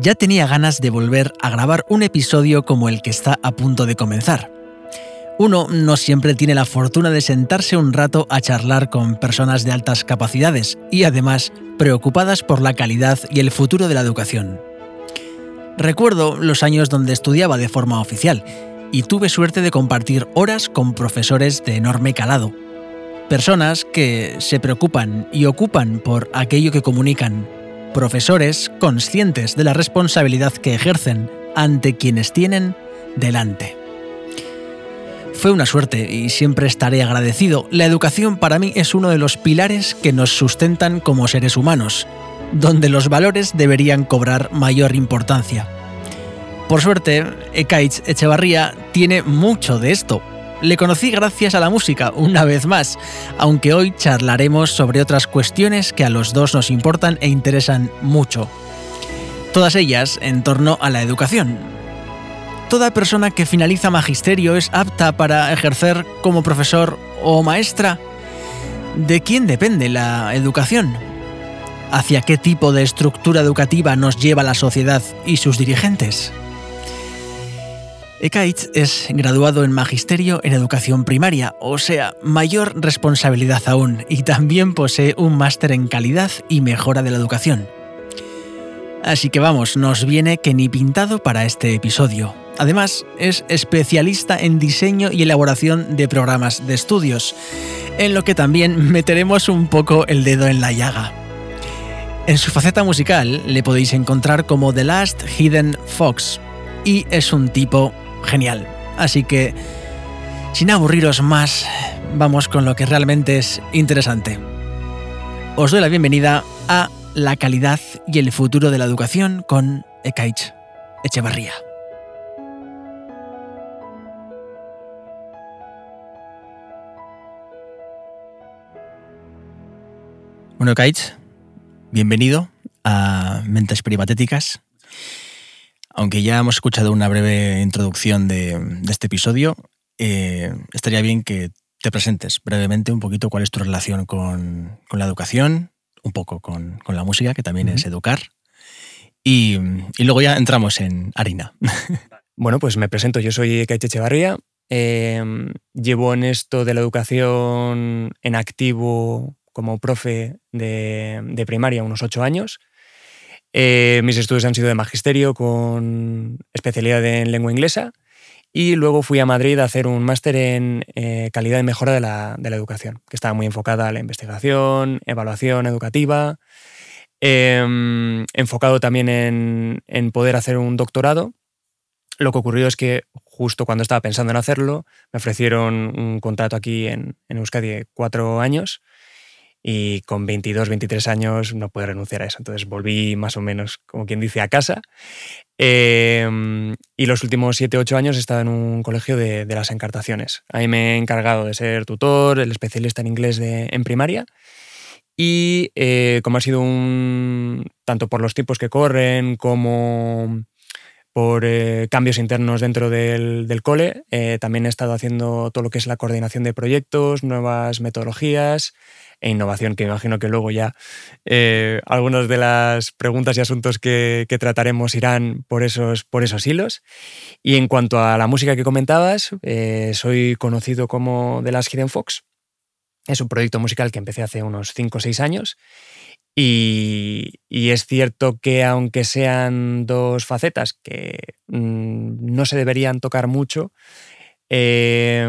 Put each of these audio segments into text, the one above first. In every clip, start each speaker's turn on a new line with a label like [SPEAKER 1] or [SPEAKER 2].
[SPEAKER 1] ya tenía ganas de volver a grabar un episodio como el que está a punto de comenzar. Uno no siempre tiene la fortuna de sentarse un rato a charlar con personas de altas capacidades y además preocupadas por la calidad y el futuro de la educación. Recuerdo los años donde estudiaba de forma oficial y tuve suerte de compartir horas con profesores de enorme calado. Personas que se preocupan y ocupan por aquello que comunican. Profesores conscientes de la responsabilidad que ejercen ante quienes tienen delante. Fue una suerte y siempre estaré agradecido. La educación para mí es uno de los pilares que nos sustentan como seres humanos, donde los valores deberían cobrar mayor importancia. Por suerte, Ekaich Echevarría tiene mucho de esto. Le conocí gracias a la música, una vez más, aunque hoy charlaremos sobre otras cuestiones que a los dos nos importan e interesan mucho. Todas ellas en torno a la educación, toda persona que finaliza magisterio es apta para ejercer como profesor o maestra? ¿De quién depende la educación? ¿Hacia qué tipo de estructura educativa nos lleva la sociedad y sus dirigentes? Ekaich es graduado en Magisterio en Educación Primaria, o sea, mayor responsabilidad aún, y también posee un máster en calidad y mejora de la educación. Así que vamos, nos viene que ni pintado para este episodio. Además, es especialista en diseño y elaboración de programas de estudios, en lo que también meteremos un poco el dedo en la llaga. En su faceta musical le podéis encontrar como The Last Hidden Fox, y es un tipo genial. Así que, sin aburriros más, vamos con lo que realmente es interesante. Os doy la bienvenida a La calidad y el futuro de la educación con Ekaich Echevarría. Bueno, Kaich, bienvenido a Mentes Privatéticas. Aunque ya hemos escuchado una breve introducción de, este episodio, eh, estaría bien que te presentes brevemente un poquito cuál es tu relación con, la educación, un poco con, la música, que también es educar, y, luego ya entramos en harina.
[SPEAKER 2] Bueno, pues me presento, yo soy Kaich Echevarría, eh, llevo en esto de la educación en activo como profe de, primaria unos ocho años. Eh, mis estudios han sido de magisterio con especialidad en lengua inglesa y luego fui a Madrid a hacer un máster en eh, calidad y mejora de la, educación, que estaba muy enfocada a la investigación, evaluación educativa, em, enfocado también en, poder hacer un doctorado. Lo que ocurrió es que justo cuando estaba pensando en hacerlo, me ofrecieron un contrato aquí en, en Euskadi de cuatro años y con 22, 23 años no pude renunciar a eso. Entonces volví más o menos, como quien dice, a casa. Em, y los últimos 7, 8 años he estado en un colegio de, las encartaciones. Ahí me he encargado de ser tutor, el especialista en inglés de, en primaria. Y eh, como ha sido un, tanto por los tiempos que corren como por eh, cambios internos dentro del, cole, eh, también he estado haciendo todo lo que es la coordinación de proyectos, nuevas metodologías, e innovación, que imagino que luego ya eh, algunas de las preguntas y asuntos que, trataremos irán por esos, por esos hilos. Y en cuanto a la música que comentabas, eh, soy conocido como The Last Hidden Fox. Es un proyecto musical que empecé hace unos 5 o 6 años. Y, es cierto que aunque sean dos facetas que mm, no se deberían tocar mucho, eh,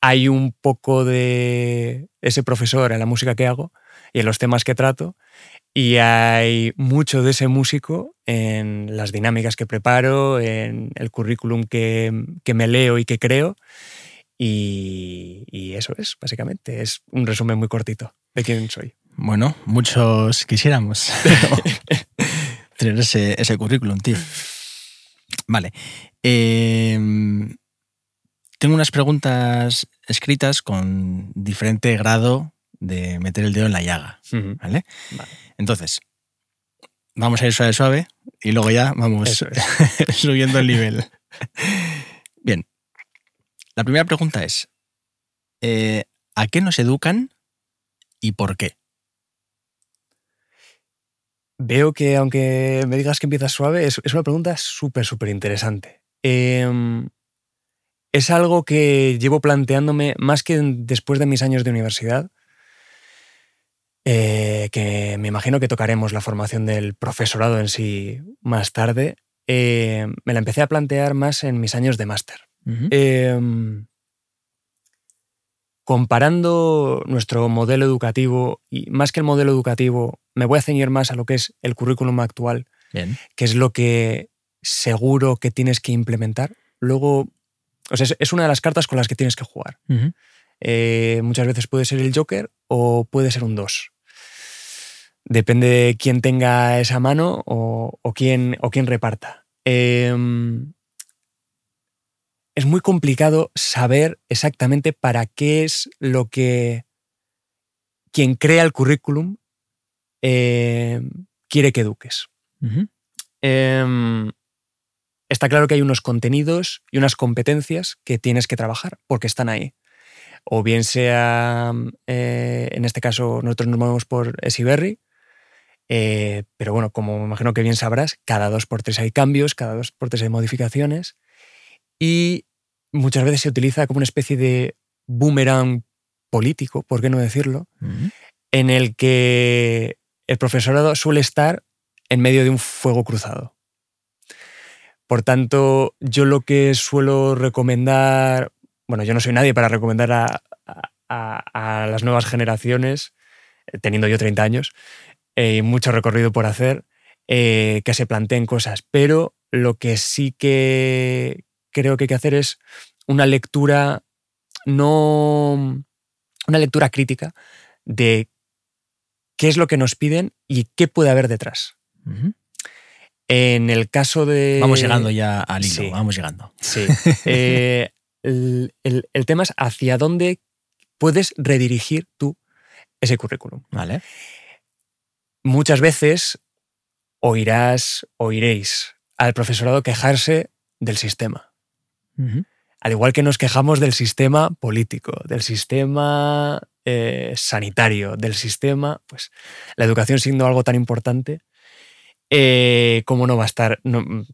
[SPEAKER 2] hay un poco de ese profesor en la música que hago y en los temas que trato, y hay mucho de ese músico en las dinámicas que preparo, en el currículum que, me leo y que creo. Y, eso es, básicamente. Es un resumen muy cortito de quién soy.
[SPEAKER 1] Bueno, muchos quisiéramos tener ese, ese currículum, tío. Vale. Eh, tengo unas preguntas escritas con diferente grado de meter el dedo en la llaga. ¿vale? Entonces, vamos a ir suave suave y luego ya vamos subiendo el nivel. Bien. La primera pregunta es: eh, ¿a qué nos educan y por qué?
[SPEAKER 2] Veo que aunque me digas que empiezas suave, es, una pregunta súper, súper interesante. Em, es algo que llevo planteándome más que después de mis años de universidad, eh, que me imagino que tocaremos la formación del profesorado en sí más tarde. Eh, me la empecé a plantear más en mis años de máster. Comparando nuestro modelo educativo, y más que el modelo educativo, me voy a ceñir más a lo que es el currículum actual, que es lo que seguro que tienes que implementar. Luego, o sea, es una de las cartas con las que tienes que jugar. Eh, muchas veces puede ser el Joker o puede ser un 2. Depende de quién tenga esa mano o, quién, o quién reparta. Em, es muy complicado saber exactamente para qué es lo que quien crea el currículum em, quiere que eduques. Em, está claro que hay unos contenidos y unas competencias que tienes que trabajar porque están ahí. O bien sea, eh, en este caso, nosotros nos movemos por Esiberry, eh, pero bueno, como me imagino que bien sabrás, cada dos por tres hay cambios, cada dos por tres hay modificaciones y muchas veces se utiliza como una especie de boomerang político, por qué no decirlo, en el que el profesorado suele estar en medio de un fuego cruzado. Por tanto, yo lo que suelo recomendar, bueno, yo no soy nadie para recomendar a, a las nuevas generaciones, eh, teniendo yo 30 años, eh, mucho recorrido por hacer, eh, que se planteen cosas. Pero lo que sí que creo que hay que hacer es una lectura, no. una lectura crítica de qué es lo que nos piden y qué puede haber detrás. En el caso de.
[SPEAKER 1] Vamos llegando ya al hilo, vamos llegando.
[SPEAKER 2] Sí. Eh, el, el, tema es hacia dónde puedes redirigir tú ese currículum.
[SPEAKER 1] Vale
[SPEAKER 2] muchas veces oirás, oiréis al profesorado quejarse del sistema. Al igual que nos quejamos del sistema político, del sistema eh, sanitario, del sistema, pues la educación siendo algo tan importante, eh, ¿cómo no va a estar en,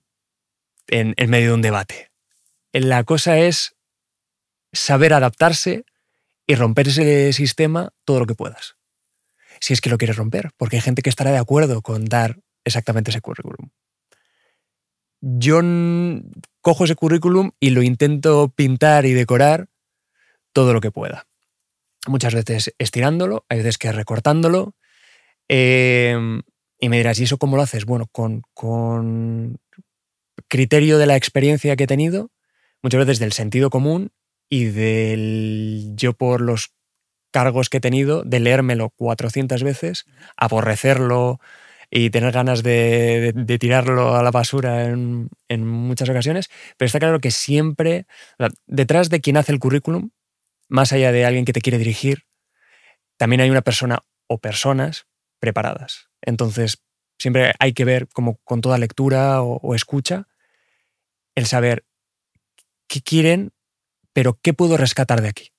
[SPEAKER 2] en medio de un debate? La cosa es saber adaptarse y romper ese sistema todo lo que puedas si es que lo quieres romper, porque hay gente que estará de acuerdo con dar exactamente ese currículum. Yo cojo ese currículum y lo intento pintar y decorar todo lo que pueda. Muchas veces estirándolo, hay veces que recortándolo. Em, y me dirás, ¿y eso cómo lo haces? Bueno, con, con criterio de la experiencia que he tenido, muchas veces del sentido común y del yo por los cargos que he tenido de leérmelo 400 veces, aborrecerlo y tener ganas de, tirarlo a la basura en, muchas ocasiones, pero está claro que siempre, detrás de quien hace el currículum, más allá de alguien que te quiere dirigir, también hay una persona o personas preparadas. Entonces, siempre hay que ver, como con toda lectura o escucha, el saber qué quieren, pero qué puedo rescatar de aquí.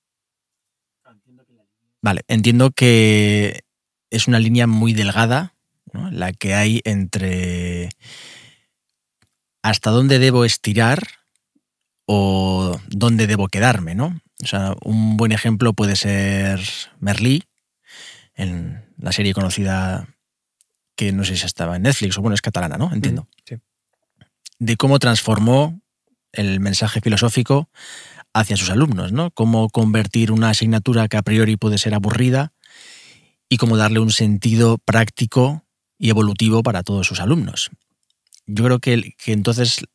[SPEAKER 1] Vale, entiendo que es una línea muy delgada la que hay entre hasta dónde debo estirar o dónde debo quedarme, ¿no? O sea, un buen ejemplo puede ser Merlí, en la serie conocida que no sé si estaba en Netflix o bueno, es catalana, ¿no? Entiendo.
[SPEAKER 2] Sí.
[SPEAKER 1] De cómo transformó el mensaje filosófico hacia sus alumnos, ¿no? Cómo convertir una asignatura que a priori puede ser aburrida y cómo darle un sentido práctico y evolutivo para todos sus alumnos. Yo creo que, entonces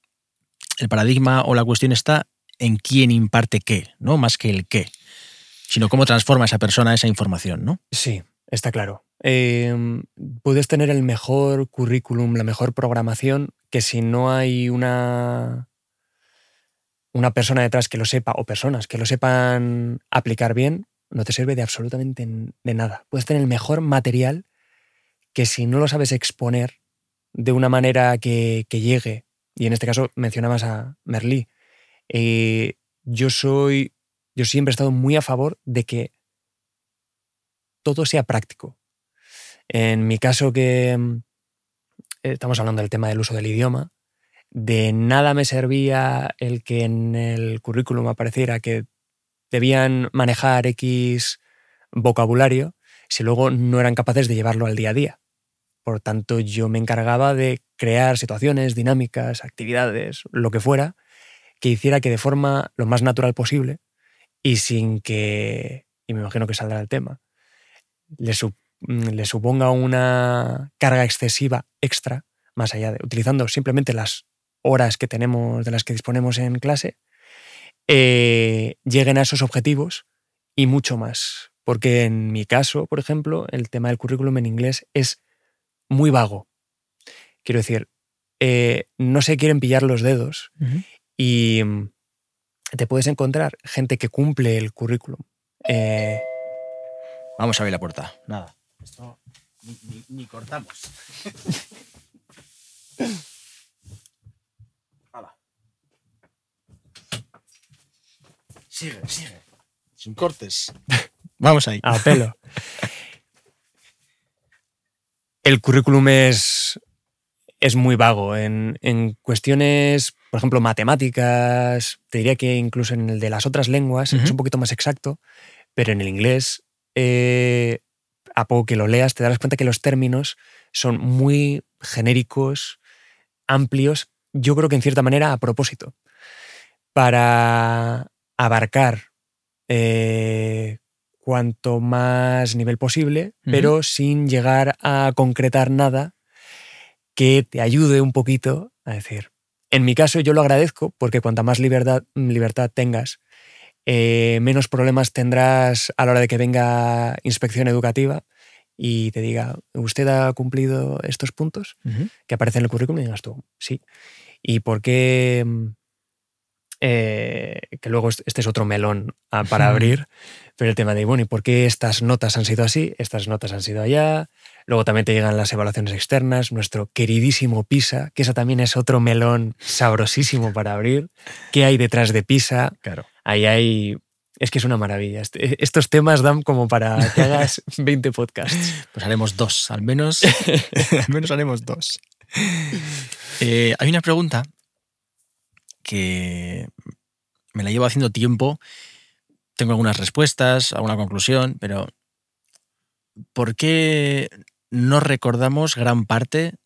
[SPEAKER 1] el paradigma o la cuestión está en quién imparte qué, ¿no? Más que el qué, sino cómo transforma esa persona esa información, ¿no?
[SPEAKER 2] Sí, está claro. Em, puedes tener el mejor currículum, la mejor programación, que si no hay una una persona detrás que lo sepa o personas que lo sepan aplicar bien, no te sirve de absolutamente de nada. Puedes tener el mejor material que si no lo sabes exponer de una manera que, llegue, y en este caso mencionabas a Merlí, eh, yo soy, yo siempre he estado muy a favor de que todo sea práctico. En mi caso que, estamos hablando del tema del uso del idioma, de nada me servía el que en el currículum apareciera que debían manejar X vocabulario si luego no eran capaces de llevarlo al día a día. Por tanto, yo me encargaba de crear situaciones, dinámicas, actividades, lo que fuera, que hiciera que de forma lo más natural posible y sin que, y me imagino que saldrá el tema, le, le suponga una carga excesiva extra, más allá de utilizando simplemente las horas que tenemos, de las que disponemos en clase, eh, lleguen a esos objetivos y mucho más. Porque en mi caso, por ejemplo, el tema del currículum en inglés es muy vago. Quiero decir, eh, no se quieren pillar los dedos y mm, te puedes encontrar gente que cumple el currículum. Eh,
[SPEAKER 1] Vamos a abrir la puerta. Nada. Esto ni, cortamos. Sigue, sigue. Sin cortes. Vamos ahí.
[SPEAKER 2] A pelo. El currículum es, es muy vago. En, cuestiones, por ejemplo, matemáticas, te diría que incluso en el de las otras lenguas es un poquito más exacto, pero en el inglés, eh, a poco que lo leas, te darás cuenta que los términos son muy genéricos, amplios, yo creo que en cierta manera a propósito, para abarcar eh, cuanto más nivel posible, pero sin llegar a concretar nada que te ayude un poquito a decir. En mi caso yo lo agradezco porque cuanta más libertad, libertad tengas, eh, menos problemas tendrás a la hora de que venga inspección educativa y te diga, ¿usted ha cumplido estos puntos que aparecen en el currículum? Y digas tú, sí. ¿Y por qué eh, que luego este es otro melón ah, para abrir, pero el tema de, bueno, ¿y por qué estas notas han sido así? Estas notas han sido allá. Luego también te llegan las evaluaciones externas, nuestro queridísimo PISA, que eso también es otro melón sabrosísimo para abrir. ¿Qué hay detrás de PISA?
[SPEAKER 1] Claro.
[SPEAKER 2] Ahí hay... Es que es una maravilla. Este, estos temas dan como para que hagas 20 podcasts.
[SPEAKER 1] Pues haremos dos, al menos. al menos haremos dos. Eh, hay una pregunta que me la llevo haciendo tiempo. Tengo algunas respuestas, alguna conclusión, pero ¿por qué no recordamos gran parte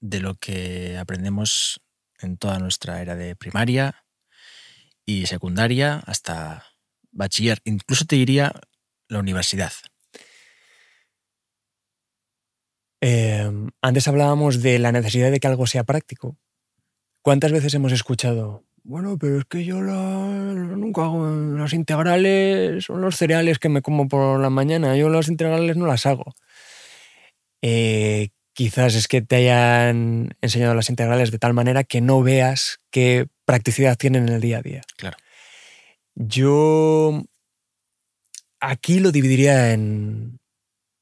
[SPEAKER 1] de lo que aprendemos en toda nuestra era de primaria y secundaria hasta bachiller? Incluso te diría la universidad.
[SPEAKER 2] Em, antes hablábamos de la necesidad de que algo sea práctico. ¿Cuántas veces hemos escuchado? Bueno, pero es que yo nunca hago las integrales, son los cereales que me como por la mañana, yo las integrales no las hago. Eh, quizás es que te hayan enseñado las integrales de tal manera que no veas qué practicidad tienen en el día a día.
[SPEAKER 1] Claro.
[SPEAKER 2] Yo aquí lo dividiría en.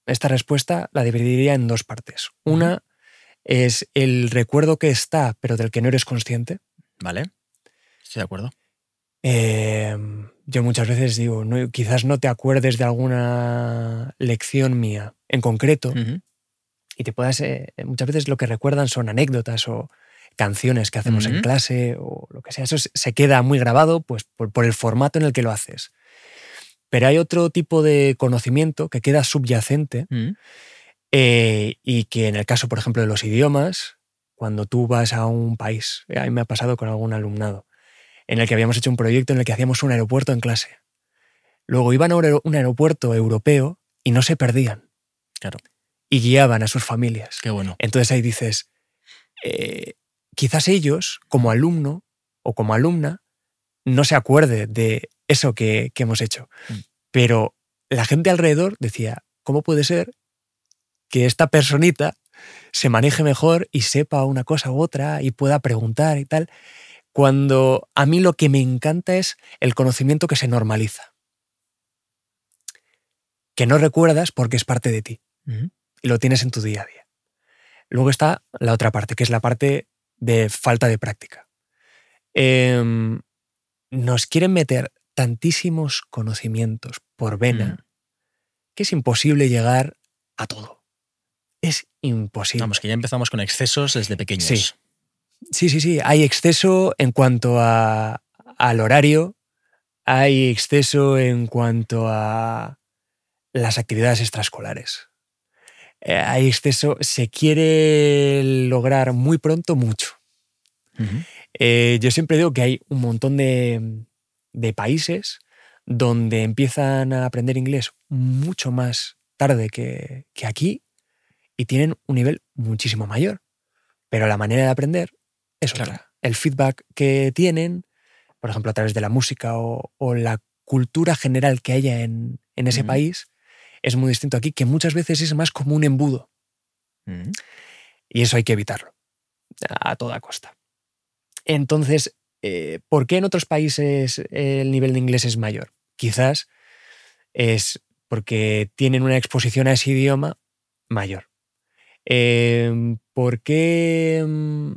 [SPEAKER 2] Esta respuesta la dividiría en dos partes. Una es el recuerdo que está, pero del que no eres consciente.
[SPEAKER 1] Vale, estoy de acuerdo.
[SPEAKER 2] Em, yo muchas veces digo, no, quizás no te acuerdes de alguna lección mía en concreto y te puedas, eh, muchas veces lo que recuerdan son anécdotas o canciones que hacemos en clase o lo que sea. Eso se queda muy grabado pues, por, el formato en el que lo haces. Pero hay otro tipo de conocimiento que queda subyacente eh, y que en el caso, por ejemplo, de los idiomas, cuando tú vas a un país, a mí me ha pasado con algún alumnado, en el que habíamos hecho un proyecto en el que hacíamos un aeropuerto en clase. Luego iban a un aeropuerto europeo y no se perdían.
[SPEAKER 1] Claro.
[SPEAKER 2] Y guiaban a sus familias.
[SPEAKER 1] Qué bueno.
[SPEAKER 2] Entonces ahí dices, eh, quizás ellos, como alumno o como alumna, no se acuerde de eso que, que hemos hecho. Mm. Pero la gente alrededor decía, ¿cómo puede ser que esta personita se maneje mejor y sepa una cosa u otra y pueda preguntar y tal, cuando a mí lo que me encanta es el conocimiento que se normaliza, que no recuerdas porque es parte de ti y lo tienes en tu día a día. Luego está la otra parte, que es la parte de falta de práctica. Em, nos quieren meter tantísimos conocimientos por vena que es imposible llegar a todo es imposible.
[SPEAKER 1] Vamos, que ya empezamos con excesos desde pequeños.
[SPEAKER 2] Sí. Sí, sí, sí. Hay exceso en cuanto a, al horario, hay exceso en cuanto a las actividades extraescolares. Eh, hay exceso, se quiere lograr muy pronto mucho. Eh, yo siempre digo que hay un montón de, de países donde empiezan a aprender inglés mucho más tarde que, que aquí y tienen un nivel muchísimo mayor. Pero la manera de aprender es
[SPEAKER 1] Claro.
[SPEAKER 2] otra. El feedback que tienen, por ejemplo, a través de la música o, o la cultura general que haya en, en ese país, es muy distinto aquí, que muchas veces es más como un embudo. Y eso hay que evitarlo a toda costa. Entonces, eh, ¿por qué en otros países el nivel de inglés es mayor? Quizás es porque tienen una exposición a ese idioma mayor. Eh, ¿Por qué? mm,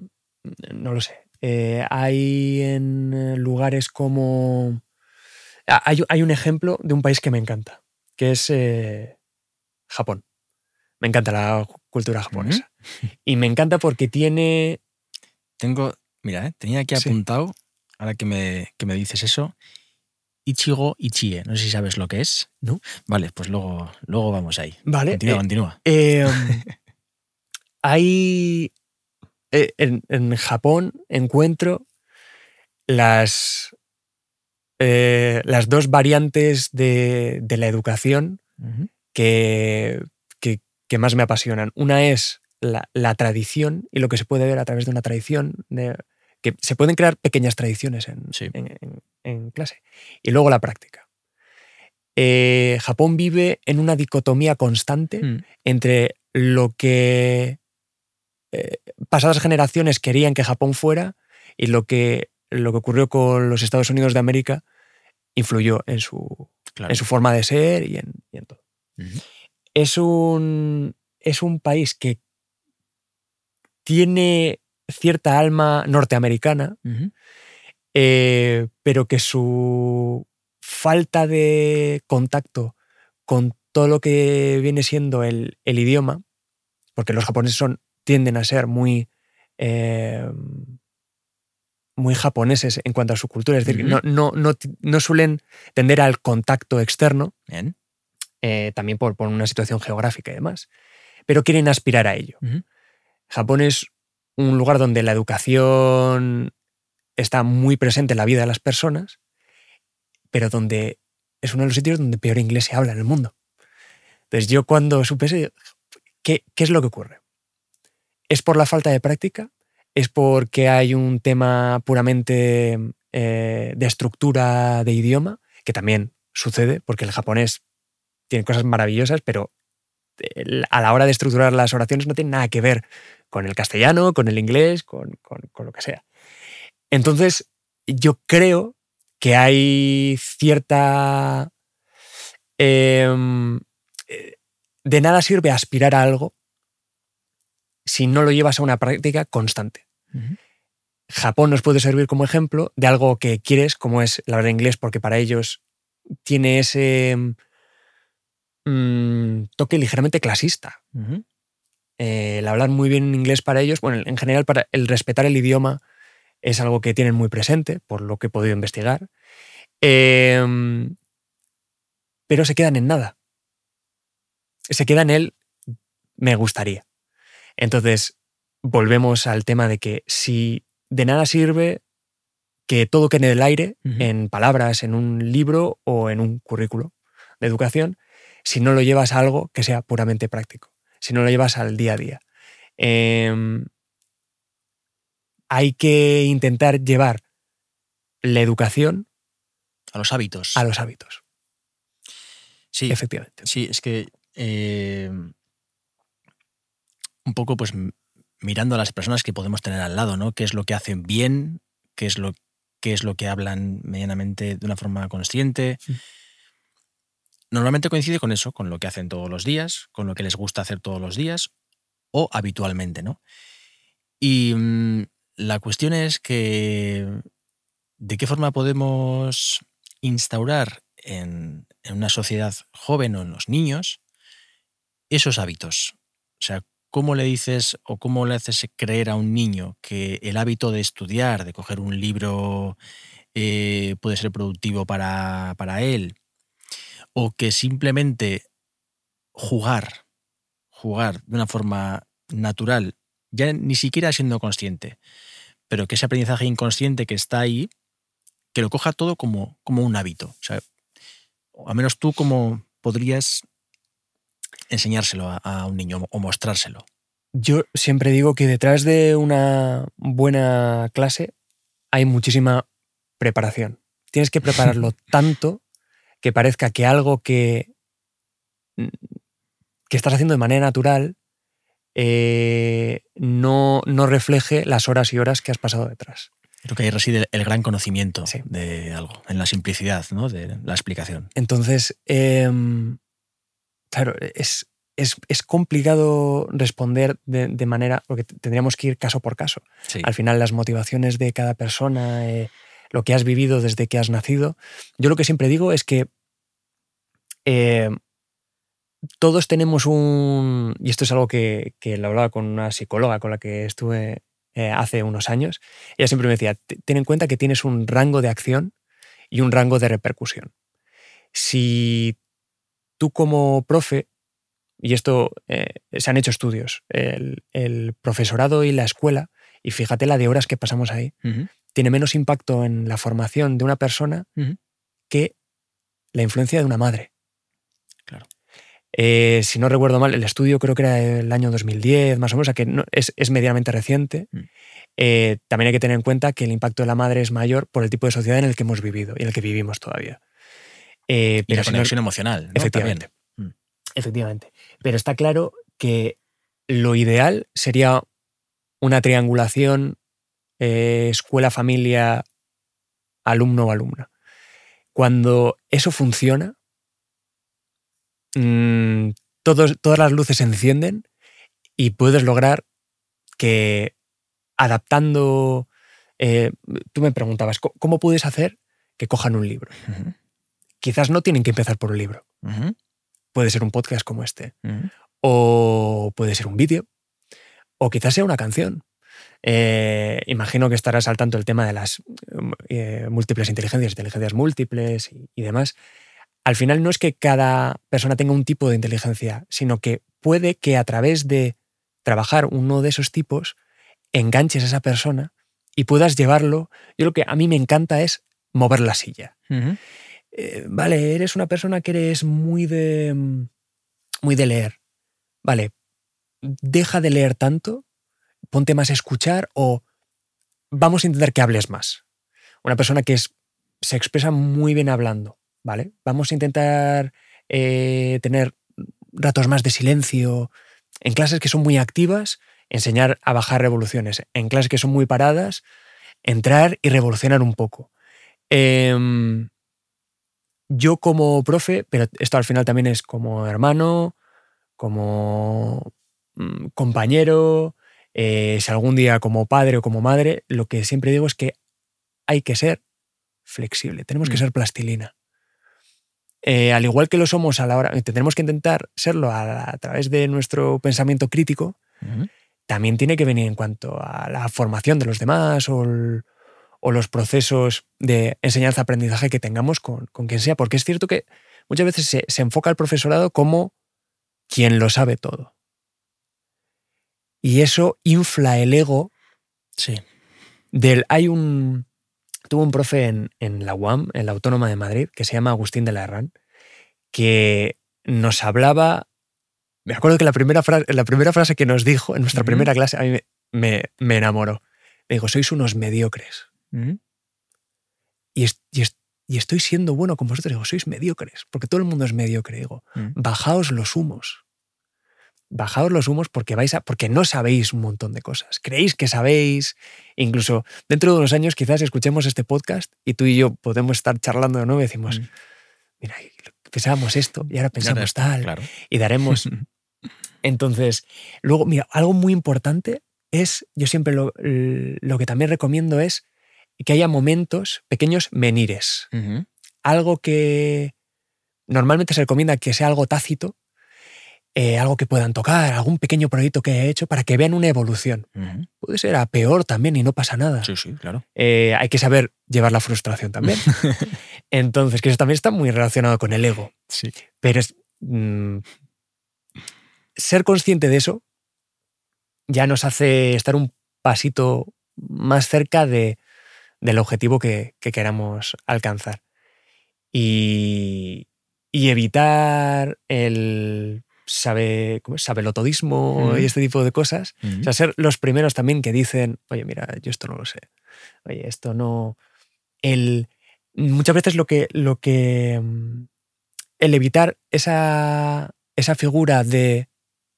[SPEAKER 2] No lo sé. Eh, hay en eh, lugares como... Ah, Hay, hay un ejemplo de un país que me encanta, que es eh, Japón. Me encanta la cultura japonesa. Y me encanta porque tiene...
[SPEAKER 1] Tengo, mira, tenía aquí
[SPEAKER 2] Sí.
[SPEAKER 1] apuntado, ahora que me, que me dices eso, Ichigo Ichie. No sé si sabes lo que es.
[SPEAKER 2] No.
[SPEAKER 1] Vale, pues luego, luego vamos ahí.
[SPEAKER 2] Vale.
[SPEAKER 1] Continúa,
[SPEAKER 2] eh,
[SPEAKER 1] continúa.
[SPEAKER 2] Eh, hay. eh, en, en Japón encuentro las. eh, las dos variantes de, de la educación que, que- que más me apasionan. Una es la, la tradición y lo que se puede ver a través de una tradición, de- que se pueden crear pequeñas tradiciones en,
[SPEAKER 1] Sí.
[SPEAKER 2] en- en- en clase. Y luego la práctica. Eh, Japón vive en una dicotomía constante
[SPEAKER 1] Mm.
[SPEAKER 2] entre lo que eh, pasadas generaciones querían que Japón fuera y lo que, lo que ocurrió con los Estados Unidos de América influyó en su,
[SPEAKER 1] Claro.
[SPEAKER 2] en su forma de ser y en, y en todo. Es un, es un país que tiene cierta alma norteamericana, eh, pero que su falta de contacto con todo lo que viene siendo el, el idioma, porque los japoneses son, tienden a ser muy, eh, muy japoneses en cuanto a su cultura, es decir, no, no, no, no suelen tender al contacto externo,
[SPEAKER 1] Bien.
[SPEAKER 2] eh, también por, por una situación geográfica y demás, pero quieren aspirar a ello. Japón es un lugar donde la educación está muy presente en la vida de las personas, pero donde es uno de los sitios donde peor inglés se habla en el mundo. Entonces yo cuando supe eso, ¿qué, qué es lo que ocurre? ¿Es por la falta de práctica? ¿Es porque hay un tema puramente eh, de estructura de idioma? Que también sucede, porque el japonés tiene cosas maravillosas, pero el- a la hora de estructurar las oraciones no tiene nada que ver con el castellano, con el inglés, con, con- con lo que sea. Entonces, yo creo que hay cierta... em, eh, de nada sirve aspirar a algo si no lo llevas a una práctica constante. Japón nos puede servir como ejemplo de algo que quieres, como es el hablar inglés, porque para ellos tiene ese mm, toque ligeramente clasista. Eh, el hablar muy bien inglés para ellos, bueno, en general para el respetar el idioma es algo que tienen muy presente, por lo que he podido investigar. Em, pero se quedan en nada. Se queda en el me gustaría. Entonces, volvemos al tema de que si de nada sirve que todo quede en el aire, en palabras, en un libro o en un currículo de educación, si no lo llevas a algo que sea puramente práctico, si no lo llevas al día a día. Em, hay que intentar llevar la educación
[SPEAKER 1] A los hábitos.
[SPEAKER 2] a los hábitos,
[SPEAKER 1] sí,
[SPEAKER 2] efectivamente.
[SPEAKER 1] sí, es que eh, un poco pues mirando a las personas que podemos tener al lado, ¿no? ¿Qué es lo que hacen bien? ¿Qué es lo, qué es lo que hablan medianamente de una forma consciente? Normalmente coincide con eso, con lo que hacen todos los días, con lo que les gusta hacer todos los días o habitualmente, ¿no? Y mm, la cuestión es que de qué forma podemos instaurar en, en una sociedad joven o en los niños esos hábitos. O sea, ¿cómo le dices o cómo le haces creer a un niño que el hábito de estudiar, de coger un libro, eh, puede ser productivo para, para él? O que simplemente jugar, jugar de una forma natural, ya ni siquiera siendo consciente, pero que ese aprendizaje inconsciente que está ahí, que lo coja todo como, como un hábito. O sea, a menos tú como podrías enseñárselo a, un niño o mostrárselo.
[SPEAKER 2] Yo siempre digo que detrás de una buena clase hay muchísima preparación. Tienes que prepararlo tanto que parezca que algo que, que estás haciendo de manera natural eh, no, no refleje las horas y horas que has pasado detrás.
[SPEAKER 1] Creo que ahí reside el gran conocimiento de algo, en la simplicidad ¿no? de la explicación.
[SPEAKER 2] Entonces, em, claro, es, es, complicado responder de, manera, porque tendríamos que ir caso por caso. Al final, las motivaciones de cada persona, eh, lo que has vivido desde que has nacido. Yo lo que siempre digo es que eh, todos tenemos un, y esto es algo que, que lo hablaba con una psicóloga con la que estuve eh, hace unos años, ella siempre me decía, ten en cuenta que tienes un rango de acción y un rango de repercusión. Si tú como profe, y esto eh, se han hecho estudios, el, profesorado y la escuela, y fíjate la de horas que pasamos ahí, tiene menos impacto en la formación de una persona que la influencia de una madre.
[SPEAKER 1] Claro.
[SPEAKER 2] Eh, si no recuerdo mal, el estudio creo que era el año 2010, más o menos, o sea que es, medianamente reciente. Mm. Eh, también hay que tener en cuenta que el impacto de la madre es mayor por el tipo de sociedad en el que hemos vivido y en el que vivimos todavía.
[SPEAKER 1] Eh, y la conexión emocional.
[SPEAKER 2] Efectivamente. Mm. Efectivamente. Pero está claro que lo ideal sería una triangulación escuela, familia, alumno o alumna. Cuando eso funciona, Mm, todas las luces se encienden y puedes lograr que adaptando... Eh, tú me preguntabas, ¿cómo puedes hacer que cojan un libro? Quizás no tienen que empezar por un libro. Puede ser un podcast como este. O puede ser un vídeo. O quizás sea una canción. Eh, imagino que estarás al tanto del tema de las eh, múltiples inteligencias, inteligencias múltiples y demás al final no es que cada persona tenga un tipo de inteligencia, sino que puede que a través de trabajar uno de esos tipos enganches a esa persona y puedas llevarlo. Yo lo que a mí me encanta es mover la silla. Eh, vale, eres una persona que eres muy de, muy de leer. Vale, deja de leer tanto, ponte más a escuchar o vamos a intentar que hables más. Una persona que es, se expresa muy bien hablando ¿vale? Vamos a intentar eh, tener ratos más de silencio. En clases que son muy activas, enseñar a bajar revoluciones. En clases que son muy paradas, entrar y revolucionar un poco. Em, yo como profe, pero esto al final también es como hermano, como mm, compañero, eh, si algún día como padre o como madre, lo que siempre digo es que hay que ser flexible, tenemos que mm. ser plastilina. Eh, al igual que lo somos a la hora, tendremos que intentar serlo a, través de nuestro pensamiento crítico, también tiene que venir en cuanto a la formación de los demás o, los procesos de enseñanza-aprendizaje que tengamos con, quien sea, porque es cierto que muchas veces se, enfoca el profesorado como quien lo sabe todo. Y eso infla el ego
[SPEAKER 1] sí.
[SPEAKER 2] del... Hay un, tuvo un profe en, la UAM, en la Autónoma de Madrid, que se llama Agustín de la Herrán, que nos hablaba. Me acuerdo que la primera, frase, la primera frase que nos dijo en nuestra primera clase a mí me, me, enamoró. Me dijo: Sois unos mediocres. Y, y, estoy siendo bueno con vosotros. Digo: Sois mediocres, porque todo el mundo es mediocre. Digo: mm. Bajaos los humos bajaos los humos porque vais a, porque no sabéis un montón de cosas. Creéis que sabéis, incluso dentro de unos años quizás escuchemos este podcast y tú y yo podemos estar charlando de nuevo y decimos, mm. mira, pensábamos esto y ahora pensamos tal y daremos. Entonces, luego, mira, algo muy importante es, yo siempre lo, lo, que también recomiendo es que haya momentos, pequeños menires. Algo que normalmente se recomienda que sea algo tácito, eh, algo que puedan tocar, algún pequeño proyecto que he hecho para que vean una evolución. Puede ser a peor también y no pasa nada.
[SPEAKER 1] Sí, sí, claro.
[SPEAKER 2] Eh, hay que saber llevar la frustración también. Entonces, que eso también está muy relacionado con el ego.
[SPEAKER 1] Sí.
[SPEAKER 2] Pero es, mm, ser consciente de eso ya nos hace estar un pasito más cerca de, del objetivo que, queramos alcanzar. Y, y evitar el sabe, sabelotodismo y este tipo de cosas. O sea, ser los primeros también que dicen, oye, mira, yo esto no lo sé. Oye, esto no. El, muchas veces lo que, lo que. Mm, el evitar esa, esa figura de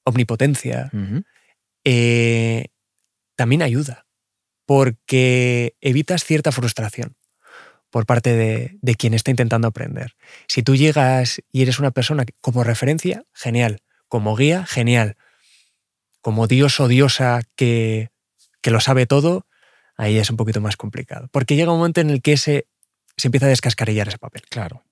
[SPEAKER 2] omnipotencia eh, también ayuda, porque evitas cierta frustración por parte de, de, quien está intentando aprender. Si tú llegas y eres una persona como referencia, genial. Como guía, genial. Como dios o diosa que, que lo sabe todo, ahí es un poquito más complicado. Porque llega un momento en el que se, se empieza a descascarillar ese papel.
[SPEAKER 1] Claro.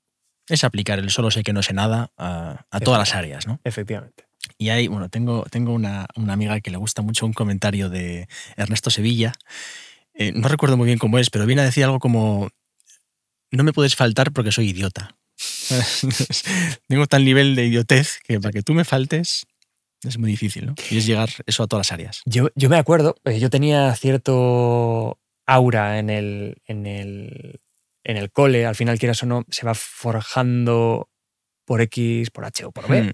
[SPEAKER 1] Es aplicar el solo sé que no sé nada a, a todas las áreas, ¿no?
[SPEAKER 2] Efectivamente.
[SPEAKER 1] Y ahí, bueno, tengo, tengo una, una, amiga que le gusta mucho un comentario de Ernesto Sevilla. Eh, no recuerdo muy bien cómo es, pero viene a decir algo como no me puedes faltar porque soy idiota. Tengo tal nivel de idiotez que para que tú me faltes es muy difícil, ¿no? Y es llegar eso a todas las áreas.
[SPEAKER 2] Yo, yo me acuerdo, eh, yo tenía cierto aura en el, en el, en el cole, al final quieras o no, se va forjando por X, por H o por B. Hmm.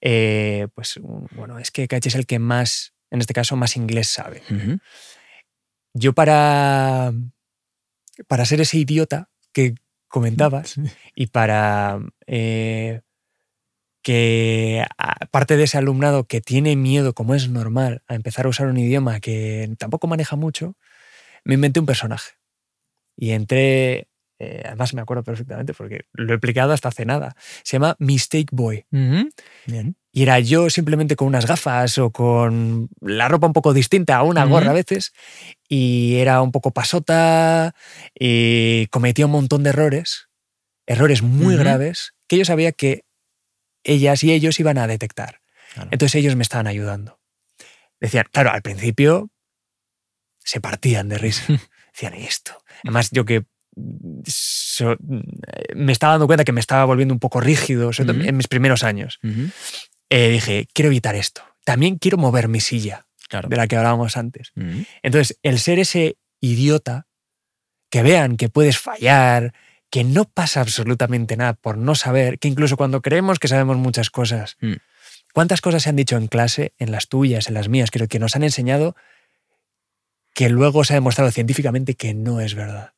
[SPEAKER 2] Eh, pues bueno, es que KH es el que más, en este caso, más inglés sabe. Yo para, para ser ese idiota, que comentabas y para eh, que parte de ese alumnado que tiene miedo, como es normal, a empezar a usar un idioma que tampoco maneja mucho, me inventé un personaje. Y entré, eh, además me acuerdo perfectamente porque lo he explicado hasta hace nada, se llama Mistake Boy.
[SPEAKER 1] Bien.
[SPEAKER 2] Y era yo simplemente con unas gafas o con la ropa un poco distinta a una gorra a veces. Y era un poco pasota y cometía un montón de errores, errores muy graves, que yo sabía que ellas y ellos iban a detectar. Entonces ellos me estaban ayudando. Decían, claro, al principio se partían de risa. Decían, ¿y esto? Además, yo que me estaba dando cuenta que me estaba volviendo un poco rígido en mis primeros años. Eh, dije, quiero evitar esto. También quiero mover mi silla, de la que hablábamos antes.
[SPEAKER 1] Mm.
[SPEAKER 2] Entonces, el ser ese idiota, que vean que puedes fallar, que no pasa absolutamente nada por no saber, que incluso cuando creemos que sabemos muchas cosas,
[SPEAKER 1] mm.
[SPEAKER 2] ¿cuántas cosas se han dicho en clase, en las tuyas, en las mías, creo que nos han enseñado que luego se ha demostrado científicamente que no es verdad?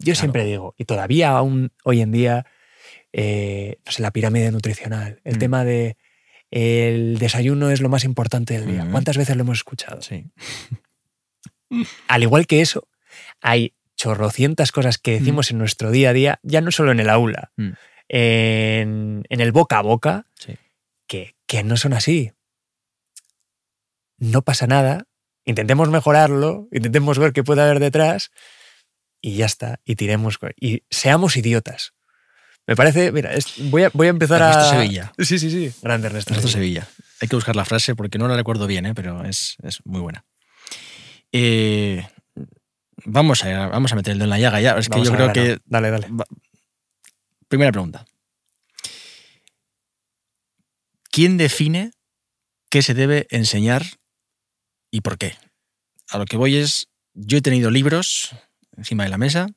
[SPEAKER 2] Yo siempre digo, y todavía aún hoy en día, eh, no sé, la pirámide nutricional, el
[SPEAKER 1] Mm.
[SPEAKER 2] tema de el desayuno es lo más importante del día.
[SPEAKER 1] Ujú.
[SPEAKER 2] ¿Cuántas veces lo hemos escuchado?
[SPEAKER 1] Sí.
[SPEAKER 2] Al igual que eso, hay chorrocientas cosas que decimos en nuestro día a día, ya no solo en el aula,
[SPEAKER 1] Mm.
[SPEAKER 2] en, en el boca a boca,
[SPEAKER 1] Sí.
[SPEAKER 2] que, que no son así. No pasa nada, intentemos mejorarlo, intentemos ver qué puede haber detrás y ya está, y tiremos, y seamos idiotas. Me parece, mira, es- voy, a, voy a empezar
[SPEAKER 1] Ernesto
[SPEAKER 2] a...
[SPEAKER 1] Sevilla.
[SPEAKER 2] Sí, sí, sí, grande Ernesto.
[SPEAKER 1] Ernesto
[SPEAKER 2] Sevilla.
[SPEAKER 1] Sevilla. Hay que buscar la frase porque no la recuerdo bien, ¿eh? pero es, es muy buena. Eh, vamos, a, vamos a meter el dedo en la llaga ya. Es que
[SPEAKER 2] Vamos
[SPEAKER 1] yo creo que.
[SPEAKER 2] Dale, dale.
[SPEAKER 1] va- Primera pregunta. ¿Quién define qué se debe enseñar y por qué? A lo que voy es, yo he tenido libros encima de la mesa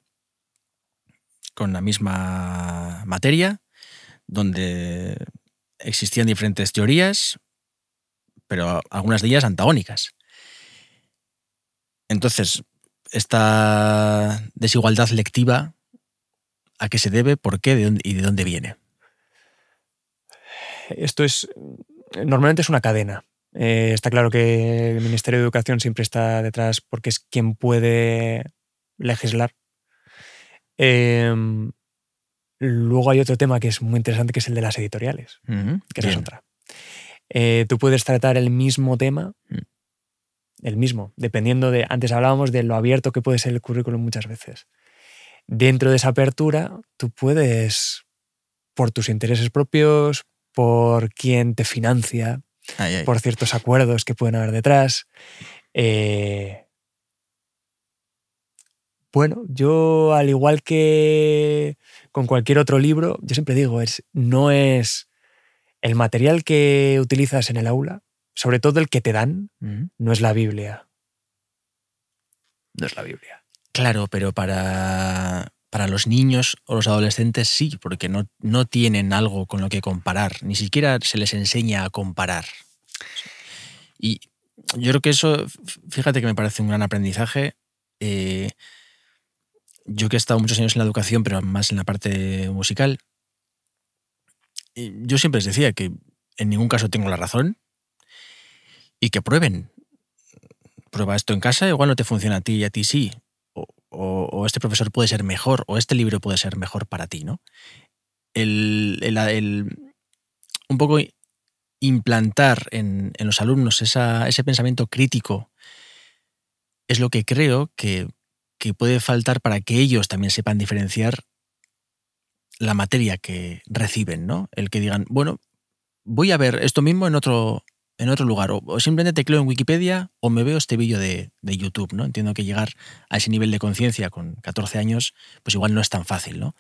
[SPEAKER 1] con la misma materia, donde existían diferentes teorías, pero algunas de ellas antagónicas. Entonces, esta desigualdad lectiva, ¿a qué se debe? ¿Por qué? ¿De dónde, ¿Y de dónde viene?
[SPEAKER 2] Esto es. Normalmente es una cadena. Eh, está claro que el Ministerio de Educación siempre está detrás porque es quien puede legislar. Eh, luego hay otro tema que es muy interesante, que es el de las editoriales, que esa es otra. Eh, tú puedes tratar el mismo tema,
[SPEAKER 1] Mm.
[SPEAKER 2] el mismo, dependiendo de. Antes hablábamos de lo abierto que puede ser el currículum muchas veces. Dentro de esa apertura, tú puedes, por tus intereses propios, por quién te financia,
[SPEAKER 1] Ay, ay.
[SPEAKER 2] por ciertos acuerdos que pueden haber detrás. Eh, bueno, yo al igual que con cualquier otro libro, yo siempre digo, es, no es el material que utilizas en el aula, sobre todo el que te dan, no es la Biblia. No es la Biblia.
[SPEAKER 1] Claro, pero para, para los niños o los adolescentes sí, porque no, no tienen algo con lo que comparar, ni siquiera se les enseña a comparar. Y yo creo que eso, fíjate que me parece un gran aprendizaje. Eh, yo que he estado muchos años en la educación, pero más en la parte musical, yo siempre les decía que en ningún caso tengo la razón y que prueben. Prueba esto en casa, igual no te funciona a ti y a ti sí. O, o- o este profesor puede ser mejor, o este libro puede ser mejor para ti, ¿no? El, el- el- un poco implantar en, en los alumnos esa- ese pensamiento crítico es lo que creo que, que puede faltar para que ellos también sepan diferenciar la materia que reciben, ¿no? El que digan, bueno, voy a ver esto mismo en otro, en otro lugar, o, o simplemente tecleo en Wikipedia o me veo este vídeo de, de YouTube, ¿no? Entiendo que llegar a ese nivel de conciencia con 14 años, pues igual no es tan fácil, ¿no?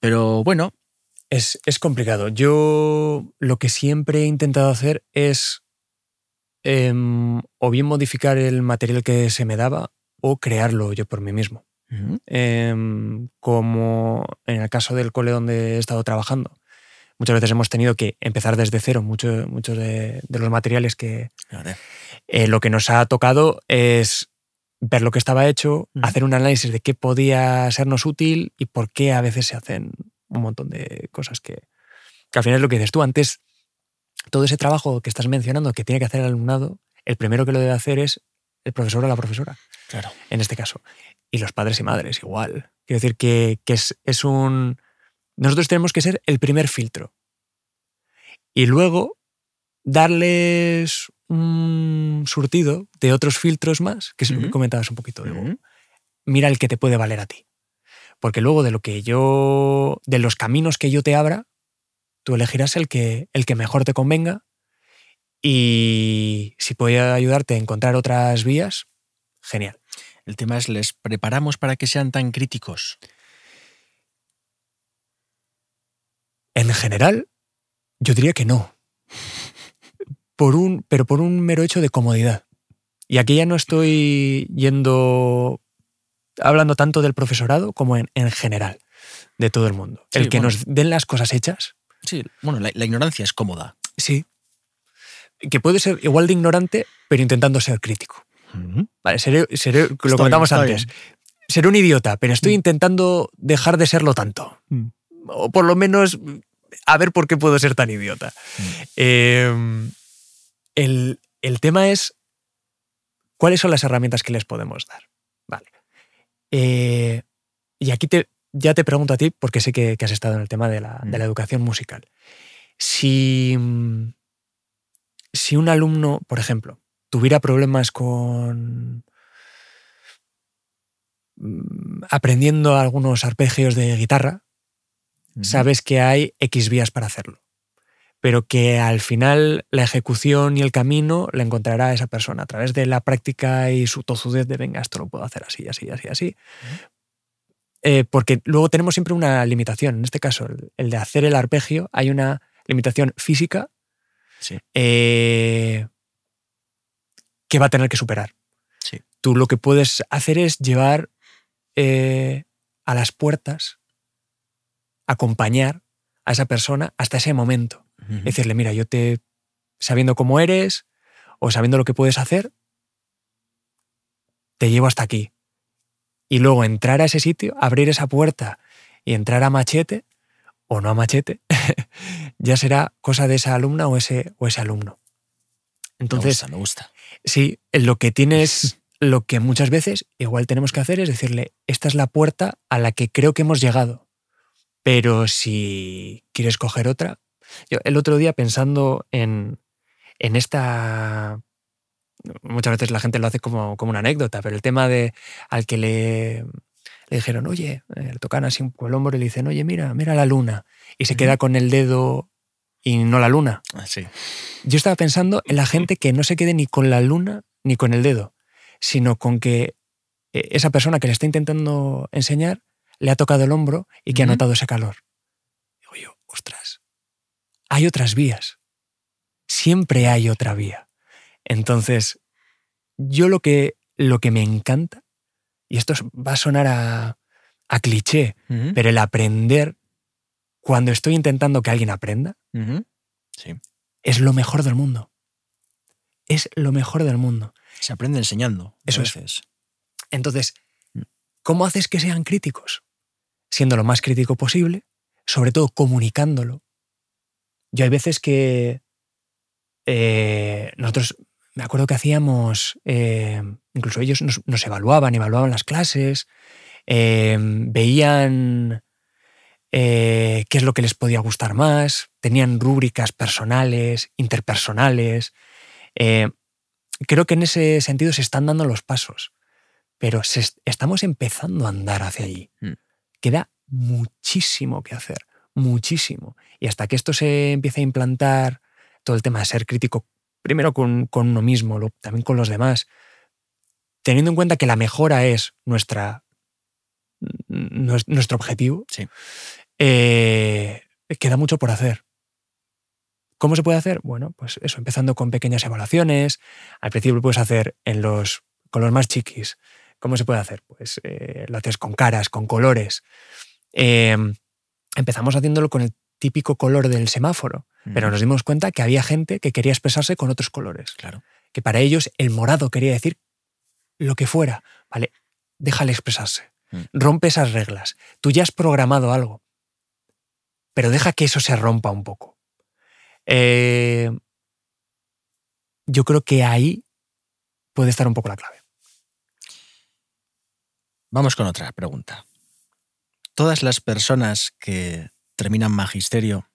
[SPEAKER 1] Pero bueno,
[SPEAKER 2] Es, es complicado. Yo lo que siempre he intentado hacer es em, o bien modificar el material que se me daba o crearlo yo por mí mismo.
[SPEAKER 1] ujú,
[SPEAKER 2] Em, como en el caso del cole donde he estado trabajando. Muchas veces hemos tenido que empezar desde cero mucho- muchos de, de los materiales que
[SPEAKER 1] fíjate,
[SPEAKER 2] eh, lo que nos ha tocado es ver lo que estaba hecho,
[SPEAKER 1] Ujú.
[SPEAKER 2] hacer un análisis de qué podía sernos útil y por qué a veces se hacen un montón de cosas que, que al final es lo que dices tú. Antes, todo ese trabajo que estás mencionando que tiene que hacer el alumnado, el primero que lo debe hacer es el profesor o la profesora
[SPEAKER 1] claro.
[SPEAKER 2] en este caso. Y los padres y madres igual. Quiero decir que, que es, es un... Nosotros tenemos que ser el primer filtro. Y luego darles un surtido de otros filtros más, que es lo que comentabas un poquito. digo, Mira el que te puede valer a ti. Porque luego de lo que yo. de los caminos que yo te abra, tú elegirás el que, el que mejor te convenga. Y si puede ayudarte a encontrar otras vías, genial.
[SPEAKER 1] El tema es, ¿les preparamos para que sean tan críticos?
[SPEAKER 2] En general, yo diría que no. Por un, pero por un mero hecho de comodidad. Y aquí ya no estoy yendo hablando tanto del profesorado como en, en general, de todo el mundo.
[SPEAKER 1] Sí,
[SPEAKER 2] el que
[SPEAKER 1] bueno.
[SPEAKER 2] nos den las cosas hechas,
[SPEAKER 1] Sí, bueno, la, la ignorancia es cómoda.
[SPEAKER 2] sí. Que puede ser igual de ignorante, pero intentando ser crítico. Vale, seré, seré- lo comentamos antes. Seré un idiota, pero estoy
[SPEAKER 1] Mm.
[SPEAKER 2] intentando dejar de serlo tanto.
[SPEAKER 1] Mm.
[SPEAKER 2] O por lo menos a ver por qué puedo ser tan idiota.
[SPEAKER 1] Mm.
[SPEAKER 2] Eh, el, el tema es cuáles son las herramientas que les podemos dar. Vale. Eh, y aquí te, ya te pregunto a ti, porque sé que, que has estado en el tema de la, de la
[SPEAKER 1] Mm.
[SPEAKER 2] educación musical. Si, mm, si un alumno, por ejemplo, tuviera problemas con mm, aprendiendo algunos arpegios de guitarra, sabes que hay X vías para hacerlo. Pero que al final la ejecución y el camino la encontrará esa persona a través de la práctica y su tozudez de venga, esto lo puedo hacer así, así, así, así. Eh, porque luego tenemos siempre una limitación. En este caso, el, el de hacer el arpegio, hay una limitación física
[SPEAKER 1] Sí.
[SPEAKER 2] eh, que va a tener que superar.
[SPEAKER 1] Sí.
[SPEAKER 2] Tú lo que puedes hacer es llevar eh, a las puertas, acompañar a esa persona hasta ese momento. Decirle, mira, yo te, sabiendo cómo eres o sabiendo lo que puedes hacer, te llevo hasta aquí. Y luego entrar a ese sitio, abrir esa puerta y entrar a machete o no a machete, ya será cosa de esa alumna o ese, o ese alumno.
[SPEAKER 1] me
[SPEAKER 2] Entonces,
[SPEAKER 1] gusta, me gusta.
[SPEAKER 2] Sí, lo que tienes, lo que muchas veces igual tenemos que hacer es decirle, esta es la puerta a la que creo que hemos llegado, pero si quieres coger otra... Yo el otro día pensando en, en esta... Muchas veces la gente lo hace como, como una anécdota, pero el tema de al que le, le dijeron, oye, eh, le tocan así un poco el hombro y le dicen, oye, mira, mira la luna, y se queda con el dedo y no la luna.
[SPEAKER 1] Ah, Sí.
[SPEAKER 2] Yo estaba pensando en la gente que no se quede ni con la luna ni con el dedo, sino con que eh, esa persona que le está intentando enseñar le ha tocado el hombro y que ha notado ese calor. Digo yo, ostras, hay otras vías. Siempre hay otra vía. Entonces, yo lo que, lo que me encanta, y esto va a sonar a, a cliché, pero el aprender cuando estoy intentando que alguien aprenda.
[SPEAKER 1] Sí.
[SPEAKER 2] es lo mejor del mundo. Es lo mejor del mundo.
[SPEAKER 1] Se aprende enseñando.
[SPEAKER 2] Eso es. Entonces,
[SPEAKER 1] Mm.
[SPEAKER 2] ¿cómo haces que sean críticos? Siendo lo más crítico posible, sobre todo comunicándolo. Yo hay veces que eh, nosotros, me acuerdo que hacíamos, eh, incluso ellos nos, nos evaluaban, evaluaban las clases, eh, veían eh, qué es lo que les podía gustar más, tenían rúbricas personales, interpersonales. Eh, creo que en ese sentido se están dando los pasos, pero se estamos empezando a andar hacia allí.
[SPEAKER 1] Mm.
[SPEAKER 2] Queda muchísimo que hacer, muchísimo. Y hasta que esto se empiece a implantar, todo el tema de ser crítico, primero con, con uno mismo, también con los demás, teniendo en cuenta que la mejora es nuestra, nues- nuestro objetivo,
[SPEAKER 1] Sí.
[SPEAKER 2] Eh, queda mucho por hacer. ¿Cómo se puede hacer? Bueno, pues eso, empezando con pequeñas evaluaciones. Al principio lo puedes hacer en los, con los más chiquis. ¿Cómo se puede hacer? Pues eh, lo haces con caras, con colores. Eh, empezamos haciéndolo con el típico color del semáforo, pero nos dimos cuenta que había gente que quería expresarse con otros colores.
[SPEAKER 1] Claro.
[SPEAKER 2] Que para ellos el morado quería decir lo que fuera. Vale, déjale expresarse.
[SPEAKER 1] Mm.
[SPEAKER 2] Rompe esas reglas. Tú ya has programado algo, pero deja que eso se rompa un poco. Eh, yo creo que ahí puede estar un poco la clave.
[SPEAKER 1] Vamos con otra pregunta. ¿Todas las personas que terminan magisterio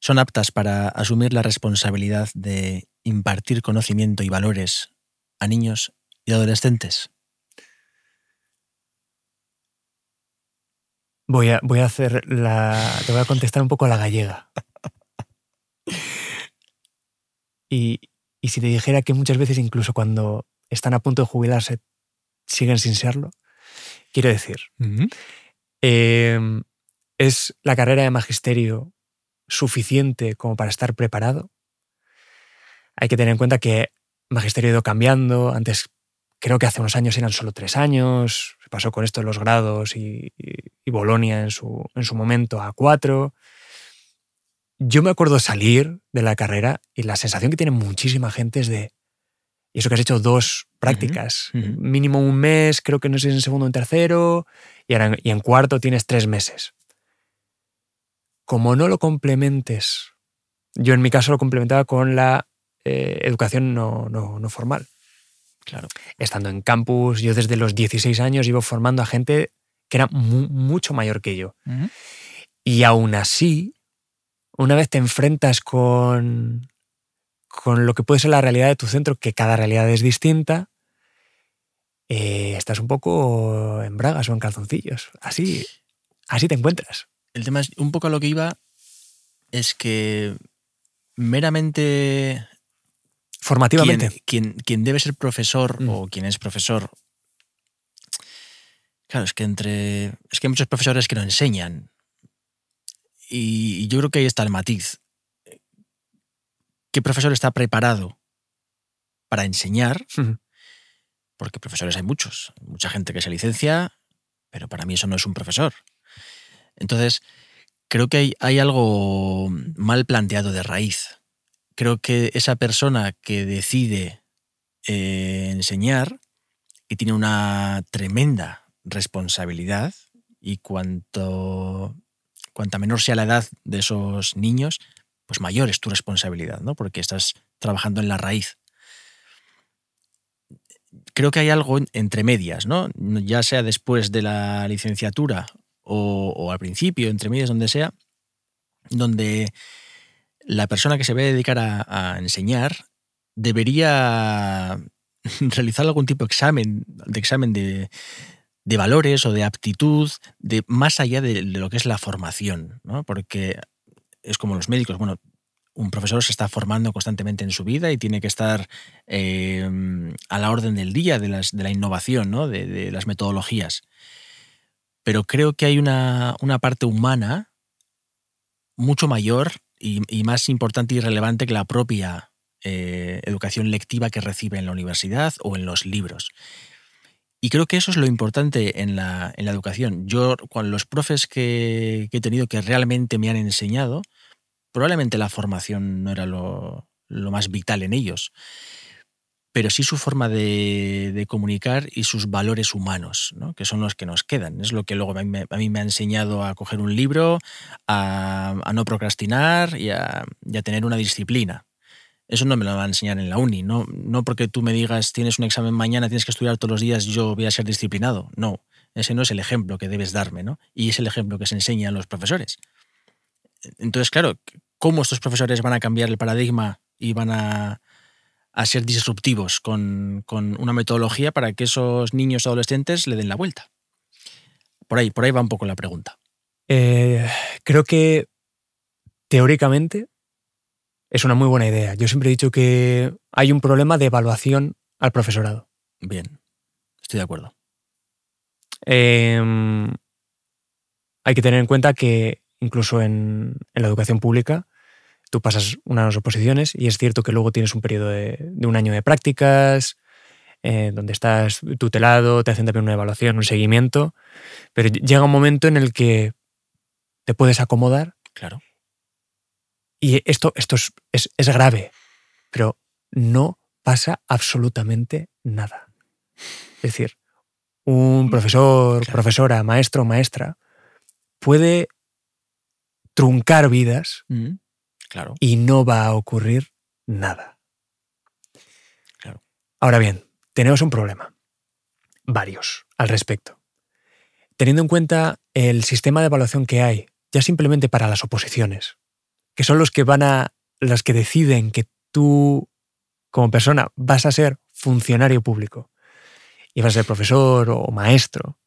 [SPEAKER 1] son aptas para asumir la responsabilidad de impartir conocimiento y valores a niños y adolescentes?
[SPEAKER 2] Voy a, voy a hacer la. Te voy a contestar un poco a la gallega. Y, y si te dijera que muchas veces, incluso cuando están a punto de jubilarse, siguen sin serlo, quiero decir, eh, ¿es la carrera de magisterio suficiente como para estar preparado? Hay que tener en cuenta que magisterio ha ido cambiando. Antes, creo que hace unos años eran solo tres años. Pasó con esto de los grados y, y- y Bolonia en su, en su momento a cuatro. Yo me acuerdo salir de la carrera y la sensación que tiene muchísima gente es de. Y eso que has hecho dos prácticas, mínimo un mes, creo que no sé si en segundo o en tercero, y, ahora en- y en cuarto tienes tres meses. Como no lo complementes, yo en mi caso lo complementaba con la eh, educación no, no, no formal.
[SPEAKER 1] Claro.
[SPEAKER 2] Estando en campus, yo desde los 16 años iba formando a gente que era mu- mucho mayor que yo. Y aún así, una vez te enfrentas con, con lo que puede ser la realidad de tu centro, que cada realidad es distinta, eh, estás un poco en bragas o en calzoncillos. Así, así te encuentras.
[SPEAKER 1] El tema es, un poco a lo que iba, es que meramente
[SPEAKER 2] Formativamente.
[SPEAKER 1] quien, quien- quien debe ser profesor
[SPEAKER 2] Mm.
[SPEAKER 1] o quien es profesor. Claro, es que entre. Es que hay muchos profesores que no enseñan. Y yo creo que ahí está el matiz. ¿Qué profesor está preparado para enseñar? Porque profesores hay muchos. Mucha gente que se licencia, pero para mí eso no es un profesor. Entonces, creo que hay, hay algo mal planteado de raíz. Creo que esa persona que decide eh, enseñar y tiene una tremenda responsabilidad y cuanto cuanta menor sea la edad de esos niños, pues mayor es tu responsabilidad, ¿no? Porque estás trabajando en la raíz. Creo que hay algo en- entre medias, ¿no? Ya sea después de la licenciatura o al principio, entre medias, donde sea, donde la persona que se va a dedicar a, enseñar debería realizar algún tipo de examen, de examen de, de valores o de aptitud, de más allá de, de lo que es la formación, ¿no? Porque es como los médicos. Bueno, un profesor se está formando constantemente en su vida y tiene que estar eh, a la orden del día de, de la innovación, ¿no? de, las metodologías. Pero creo que hay una, parte humana mucho mayor y, más importante y relevante que la propia eh, educación lectiva que recibe en la universidad o en los libros. Y creo que eso es lo importante en la, educación. Yo, con los profes que, he tenido que realmente me han enseñado, probablemente la formación no era lo, más vital en ellos, pero sí su forma de, comunicar y sus valores humanos, que son los que nos quedan. Es lo que luego a mí, me, ha enseñado a coger un libro, a, no procrastinar y a tener una disciplina. Eso no me lo van a enseñar en la uni. No, no porque tú me digas tienes un examen mañana, tienes que estudiar todos los días, yo voy a ser disciplinado. No, ese no es el ejemplo que debes darme, ¿no? Y es el ejemplo que se enseña a los profesores. Entonces, claro, ¿cómo estos profesores van a cambiar el paradigma y van a, ser disruptivos con, con, una metodología para que esos niños adolescentes le den la vuelta? Por ahí, por ahí va un poco la pregunta.
[SPEAKER 2] Eh, creo que teóricamente es una muy buena idea. Yo siempre he dicho que hay un problema de evaluación al profesorado.
[SPEAKER 1] Bien, estoy de acuerdo.
[SPEAKER 2] Em, hay que tener en cuenta que incluso en, la educación pública tú pasas unas oposiciones y es cierto que luego tienes un periodo de, un año de prácticas, eh, donde estás tutelado, te hacen también una evaluación, un seguimiento, pero llega un momento en el que te puedes acomodar.
[SPEAKER 1] Claro.
[SPEAKER 2] Y esto, esto es, grave, pero no pasa absolutamente nada. Es decir, un profesor, profesora, maestro maestra puede truncar vidas
[SPEAKER 1] mm, claro.
[SPEAKER 2] y no va a ocurrir nada.
[SPEAKER 1] Claro.
[SPEAKER 2] Ahora bien, tenemos un problema, varios al respecto. Teniendo en cuenta el sistema de evaluación que hay, ya simplemente para las oposiciones, que son los que van a, los que deciden que tú como persona vas a ser funcionario público y vas a ser profesor o maestro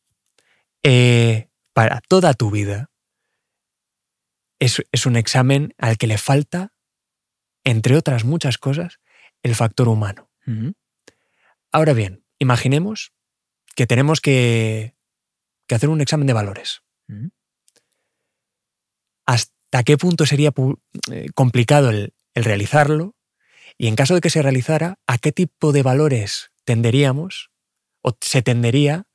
[SPEAKER 2] eh, para toda tu vida, es, es un examen al que le falta, entre otras muchas cosas, el factor humano. Ahora bien, imaginemos que tenemos que, que, hacer un examen de valores. Hasta ¿A qué punto sería eh, complicado el, realizarlo? Y en caso de que se realizara, ¿a qué tipo de valores tenderíamos o se tendería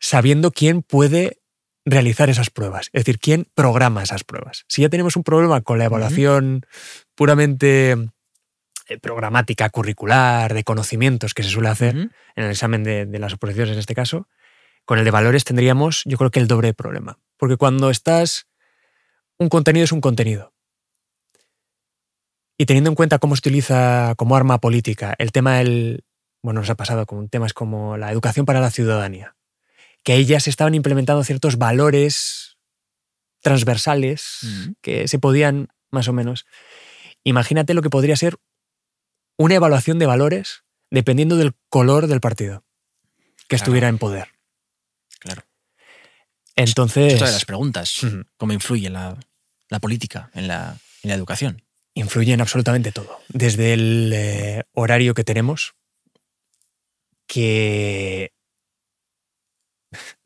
[SPEAKER 2] sabiendo quién puede realizar esas pruebas? Es decir, quién programa esas pruebas. Si ya tenemos un problema con la evaluación puramente eh, programática, curricular, de conocimientos que se suele hacer en el examen de, de, las oposiciones en este caso, con el de valores tendríamos yo creo que el doble problema. Porque cuando estás un contenido es un contenido. Y teniendo en cuenta cómo se utiliza como arma política el tema del, bueno, nos ha pasado con temas como la educación para la ciudadanía, que ahí ya se estaban implementando ciertos valores transversales que se podían más o menos. Imagínate lo que podría ser una evaluación de valores dependiendo del color del partido que estuviera en poder.
[SPEAKER 1] Claro.
[SPEAKER 2] Entonces.
[SPEAKER 1] Es otra de las preguntas. ¿Cómo influye la, política en la, educación?
[SPEAKER 2] Influye en absolutamente todo. Desde el eh, horario que tenemos, que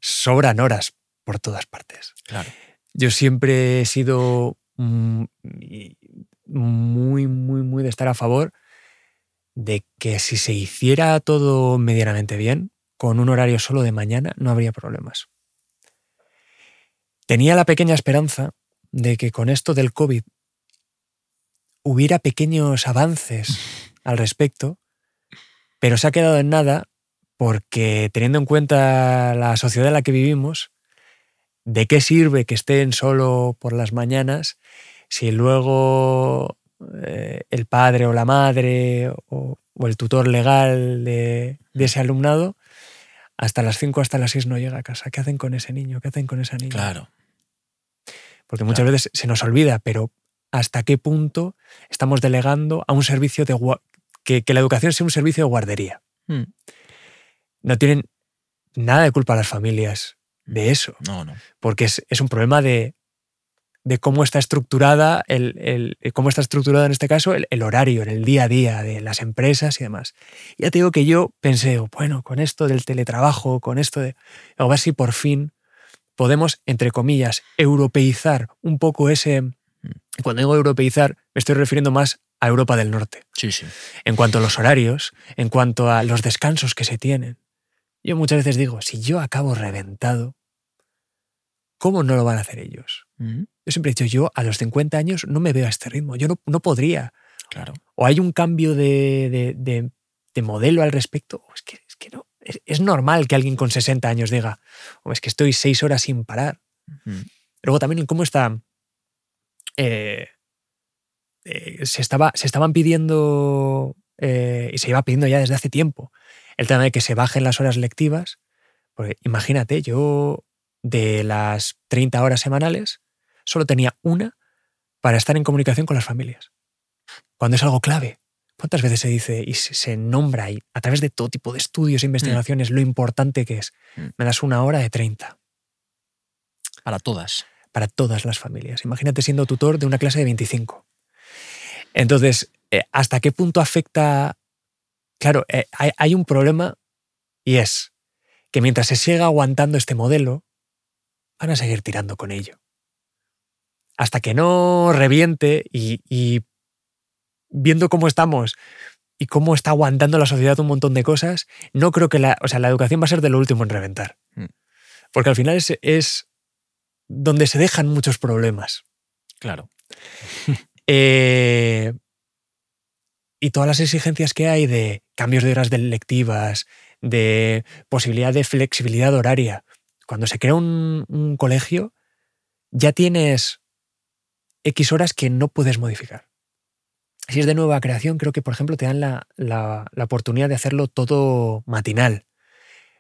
[SPEAKER 2] sobran horas por todas partes.
[SPEAKER 1] Claro.
[SPEAKER 2] Yo siempre he sido muy, muy, muy de estar a favor de que si se hiciera todo medianamente bien, con un horario solo de mañana, no habría problemas. Tenía la pequeña esperanza de que con esto del COVID hubiera pequeños avances al respecto, pero se ha quedado en nada porque teniendo en cuenta la sociedad en la que vivimos, ¿de qué sirve que estén solo por las mañanas si luego eh, el padre o la madre o, el tutor legal de, de, ese alumnado hasta las 5, hasta las 6 no llega a casa? ¿Qué hacen con ese niño? ¿Qué hacen con esa niña?
[SPEAKER 1] Claro
[SPEAKER 2] porque muchas veces se nos olvida, pero ¿hasta qué punto estamos delegando a un servicio de que, la educación sea un servicio de guardería?
[SPEAKER 1] Hmm.
[SPEAKER 2] No tienen nada de culpa las familias de eso.
[SPEAKER 1] No, no.
[SPEAKER 2] Porque es, un problema de de cómo está estructurada el, cómo está estructurado en este caso el, horario, en el día a día de las empresas y demás. Ya te digo que yo pensé, bueno, con esto del teletrabajo, con esto de. A ver si por fin podemos, entre comillas, europeizar un poco ese. Mm. Cuando digo europeizar, me estoy refiriendo más a Europa del Norte.
[SPEAKER 1] Sí, sí.
[SPEAKER 2] En cuanto a los horarios, en cuanto a los descansos que se tienen. Yo muchas veces digo, si yo acabo reventado, ¿cómo no lo van a hacer ellos? Yo siempre he dicho, yo a los 50 años no me veo a este ritmo, yo no, no podría.
[SPEAKER 1] Claro.
[SPEAKER 2] O hay un cambio de, de, modelo al respecto, es que, es que no. Es, normal que alguien con 60 años diga, o es que estoy seis horas sin parar. Luego también cómo está... Eh, eh, se, estaba, se estaban pidiendo, eh, y se iba pidiendo ya desde hace tiempo, el tema de que se bajen las horas lectivas. Porque imagínate, yo de las 30 horas semanales, solo tenía una para estar en comunicación con las familias. Cuando es algo clave. ¿Cuántas veces se dice y se nombra a través de todo tipo de estudios e investigaciones, lo importante que es? Mm. Me das una hora de 30.
[SPEAKER 1] Para todas.
[SPEAKER 2] Para todas las familias. Imagínate siendo tutor de una clase de 25. Entonces, eh, ¿hasta qué punto afecta? Claro, eh, hay un problema y es que mientras se siga aguantando este modelo, van a seguir tirando con ello hasta que no reviente y, viendo cómo estamos y cómo está aguantando la sociedad un montón de cosas, no creo que la, o sea, la educación va a ser de lo último en reventar. Mm. Porque al final es, es donde se dejan muchos problemas.
[SPEAKER 1] Claro.
[SPEAKER 2] Eh, y todas las exigencias que hay de cambios de horas de lectivas, de posibilidad de flexibilidad horaria. Cuando se crea un colegio, ya tienes X horas que no puedes modificar. Si es de nueva creación, creo que, por ejemplo, te dan la, oportunidad de hacerlo todo matinal,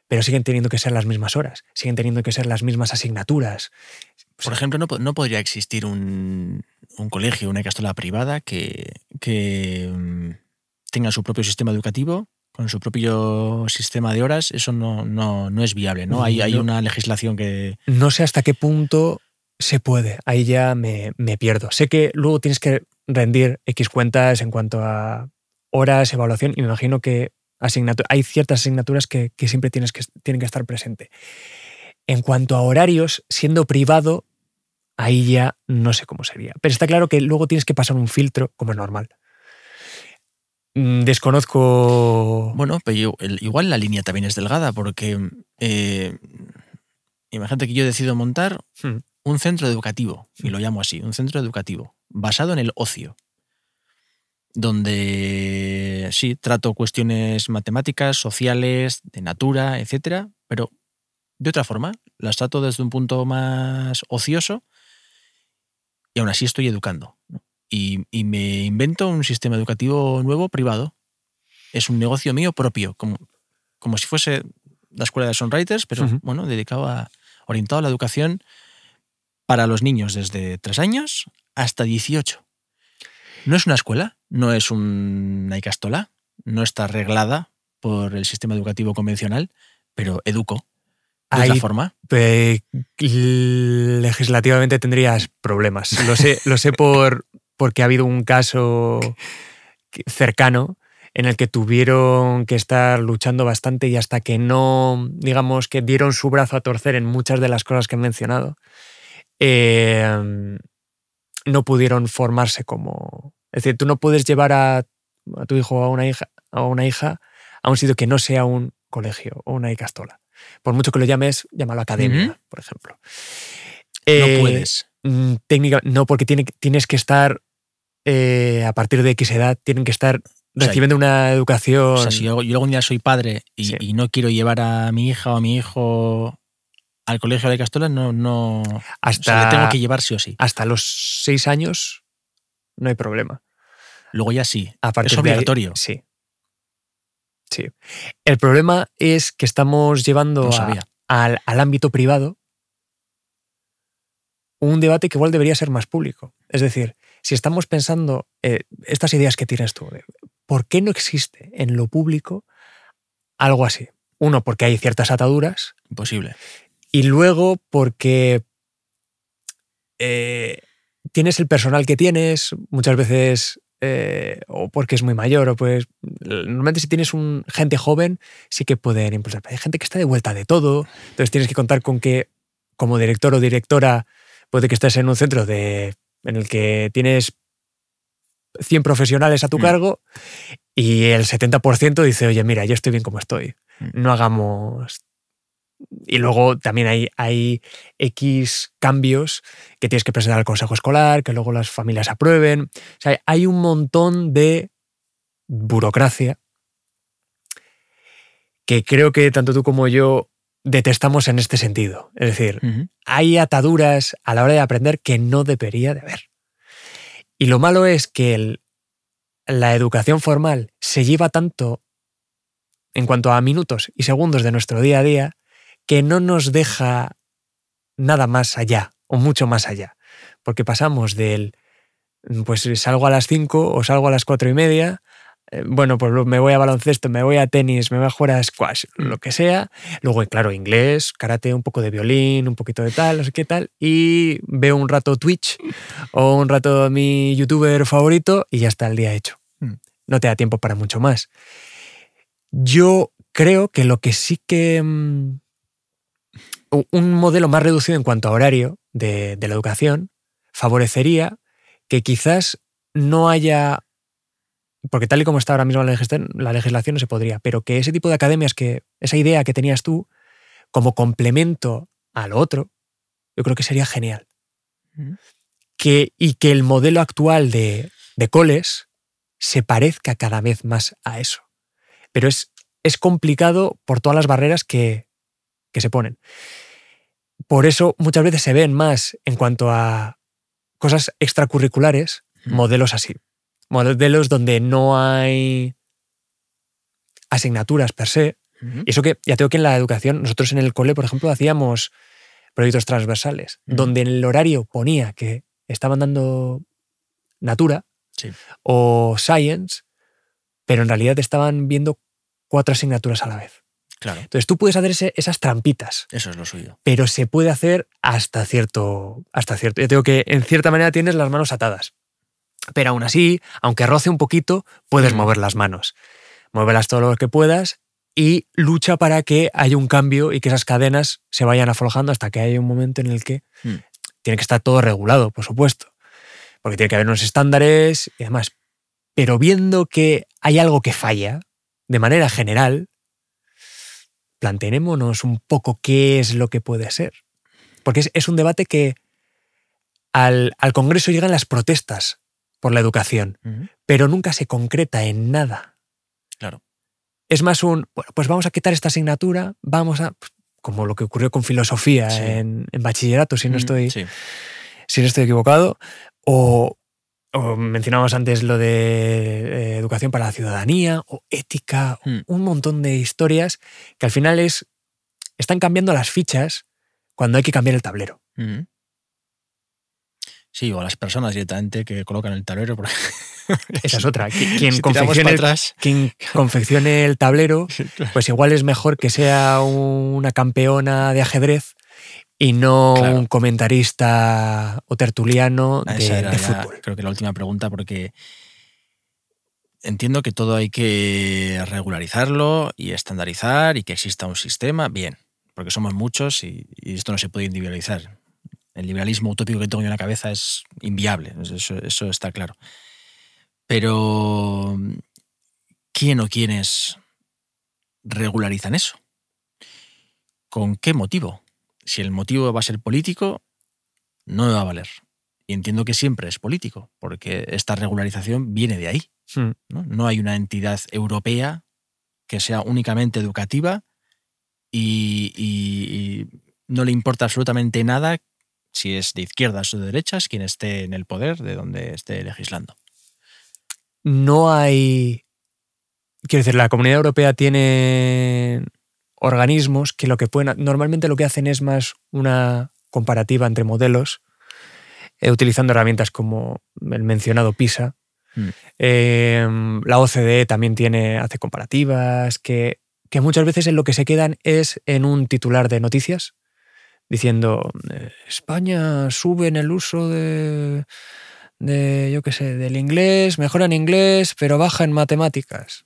[SPEAKER 2] pero siguen teniendo que ser las mismas horas, siguen teniendo que ser las mismas asignaturas.
[SPEAKER 1] Por ejemplo, no, podría existir un, colegio, una castola privada que, mm, tenga su propio sistema educativo, con su propio sistema de horas, eso no, no, es viable, ¿no? Hay, hay una legislación que...
[SPEAKER 2] No sé hasta qué punto se puede, ahí ya me, pierdo. Sé que luego tienes que rendir X cuentas en cuanto a horas, evaluación, y me imagino que hay ciertas asignaturas que, siempre tienes que, tienen que estar presente. En cuanto a horarios, siendo privado, ahí ya no sé cómo sería. Pero está claro que luego tienes que pasar un filtro, como es normal. Mm, desconozco.
[SPEAKER 1] Bueno, pero igual la línea también es delgada, porque eh, imagínate que yo decido montar hmm un centro educativo, y lo llamo así, un centro educativo, basado en el ocio, donde sí, trato cuestiones matemáticas, sociales, de natura, etcétera, pero de otra forma, las trato desde un punto más ocioso y aún así estoy educando. Y, me invento un sistema educativo nuevo privado. Es un negocio mío propio, como, como si fuese la escuela de Songwriters, pero bueno, dedicado a, orientado a la educación para los niños desde 3 años hasta 18. No es una escuela, no es una icastola, no está arreglada por el sistema educativo convencional, pero educo. De otra forma.
[SPEAKER 2] legislativamente tendrías problemas. Lo sé, lo sé por, porque ha habido un caso cercano en el que tuvieron que estar luchando bastante y hasta que no, digamos, que dieron su brazo a torcer en muchas de las cosas que he mencionado, Em, no pudieron formarse como... Es decir, tú no puedes llevar a, tu hijo o a una hija, a una hija a un sitio que no sea un colegio o una icastola. Por mucho que lo llames, llámalo academia, por ejemplo.
[SPEAKER 1] no eh, puedes.
[SPEAKER 2] Mm, técnica, no, porque tiene, tienes que estar eh, a partir de X edad, tienen que estar recibiendo una educación. O
[SPEAKER 1] sea, si yo, algún día soy padre y, no quiero llevar a mi hija o a mi hijo al colegio de Castola no, no hasta, le tengo que llevar sí o sí.
[SPEAKER 2] Hasta los seis años no hay problema.
[SPEAKER 1] Luego ya sí. es obligatorio.
[SPEAKER 2] sí. Sí. El problema es que estamos llevando al, ámbito privado un debate que igual debería ser más público. Es decir, si estamos pensando eh, estas ideas que tienes tú, ¿por qué no existe en lo público algo así? Uno, porque hay ciertas ataduras.
[SPEAKER 1] Imposible.
[SPEAKER 2] Y luego porque eh, tienes el personal que tienes, muchas veces eh, o porque es muy mayor, o pues normalmente si tienes un, gente joven sí que pueden impulsar. Hay gente que está de vuelta de todo, entonces tienes que contar con que como director o directora puede que estés en un centro de, en el que tienes 100 profesionales a tu mm. cargo y el 70% dice, oye, mira, yo estoy bien como estoy, mm. no hagamos y luego también hay, hay X cambios que tienes que presentar al consejo escolar, que luego las familias aprueben. O sea, hay un montón de burocracia que creo que tanto tú como yo detestamos en este sentido. Es decir, hay ataduras a la hora de aprender que no debería de haber. Y lo malo es que la educación formal se lleva tanto en cuanto a minutos y segundos de nuestro día a día que no nos deja nada más allá o mucho más allá. Porque pasamos del, pues salgo a las 5 o salgo a las 4 y media, eh, bueno, pues me voy a baloncesto, me voy a tenis, me voy a jugar a squash, lo que sea. Luego, claro, inglés, karate, un poco de violín, un poquito de tal, no sé qué tal. Y veo un rato Twitch o un rato mi youtuber favorito y ya está el día hecho. Mm. No te da tiempo para mucho más. Yo creo que lo que sí que mm, un modelo más reducido en cuanto a horario de, la educación favorecería que quizás no haya, porque tal y como está ahora mismo la legislación, la legislación no se podría, pero que ese tipo de academias, que esa idea que tenías tú, como complemento al otro, yo creo que sería genial. Que, y que el modelo actual de, de coles se parezca cada vez más a eso. Pero es, es complicado por todas las barreras que, que se ponen. Por eso muchas veces se ven más en cuanto a cosas extracurriculares, modelos así. Modelos donde no hay asignaturas per se. Y eso que ya tengo que en la educación, nosotros en el cole, por ejemplo, hacíamos proyectos transversales, donde en el horario ponía que estaban dando natura o science, pero en realidad estaban viendo cuatro asignaturas a la vez. Entonces tú puedes hacer esas trampitas.
[SPEAKER 1] Eso es lo suyo.
[SPEAKER 2] Pero se puede hacer hasta cierto. Hasta cierto. Yo tengo que, en cierta manera, tienes las manos atadas. Pero aún así, aunque roce un poquito, puedes mm. mover las manos. Muévelas todo lo que puedas y lucha para que haya un cambio y que esas cadenas se vayan aflojando hasta que haya un momento en el que mm. tiene que estar todo regulado, por supuesto. Porque tiene que haber unos estándares y demás. Pero viendo que hay algo que falla, de manera general, planteémonos un poco qué es lo que puede ser. Porque es, un debate que al, Congreso llegan las protestas por la educación, pero nunca se concreta en nada.
[SPEAKER 1] Claro.
[SPEAKER 2] Es más un, bueno, pues vamos a quitar esta asignatura, vamos a, como lo que ocurrió con filosofía en, bachillerato, si no, estoy, si no estoy equivocado, o, o mencionábamos antes lo de eh, educación para la ciudadanía o ética, hmm. un montón de historias que al final es están cambiando las fichas cuando hay que cambiar el tablero.
[SPEAKER 1] Sí, o a las personas directamente que colocan el tablero.
[SPEAKER 2] Esa es otra. Quien, confeccione, quien confeccione el tablero, pues igual es mejor que sea una campeona de ajedrez y no un comentarista o tertuliano de, fútbol.
[SPEAKER 1] creo que la última pregunta, porque entiendo que todo hay que regularizarlo y estandarizar y que exista un sistema, bien, porque somos muchos y, esto no se puede individualizar. El liberalismo utópico que tengo en la cabeza es inviable, eso, eso está claro. Pero, ¿quién o quiénes regularizan eso? ¿Con qué motivo? Si el motivo va a ser político, no me va a valer. Y entiendo que siempre es político, porque esta regularización viene de ahí. Hmm. ¿no? hay una entidad europea que sea únicamente educativa y, no le importa absolutamente nada si es de izquierdas o de derechas quien esté en el poder de donde esté legislando.
[SPEAKER 2] No hay... Quiero decir, la Comunidad Europea tiene organismos que lo que pueden, normalmente lo que hacen es más una comparativa entre modelos, eh, utilizando herramientas como el mencionado PISA. Mm. Em, la OCDE también tiene, hace comparativas, que, que muchas veces en lo que se quedan es en un titular de noticias, diciendo, eh, España sube en el uso de, de yo qué sé, del inglés, mejora en inglés, pero baja en matemáticas.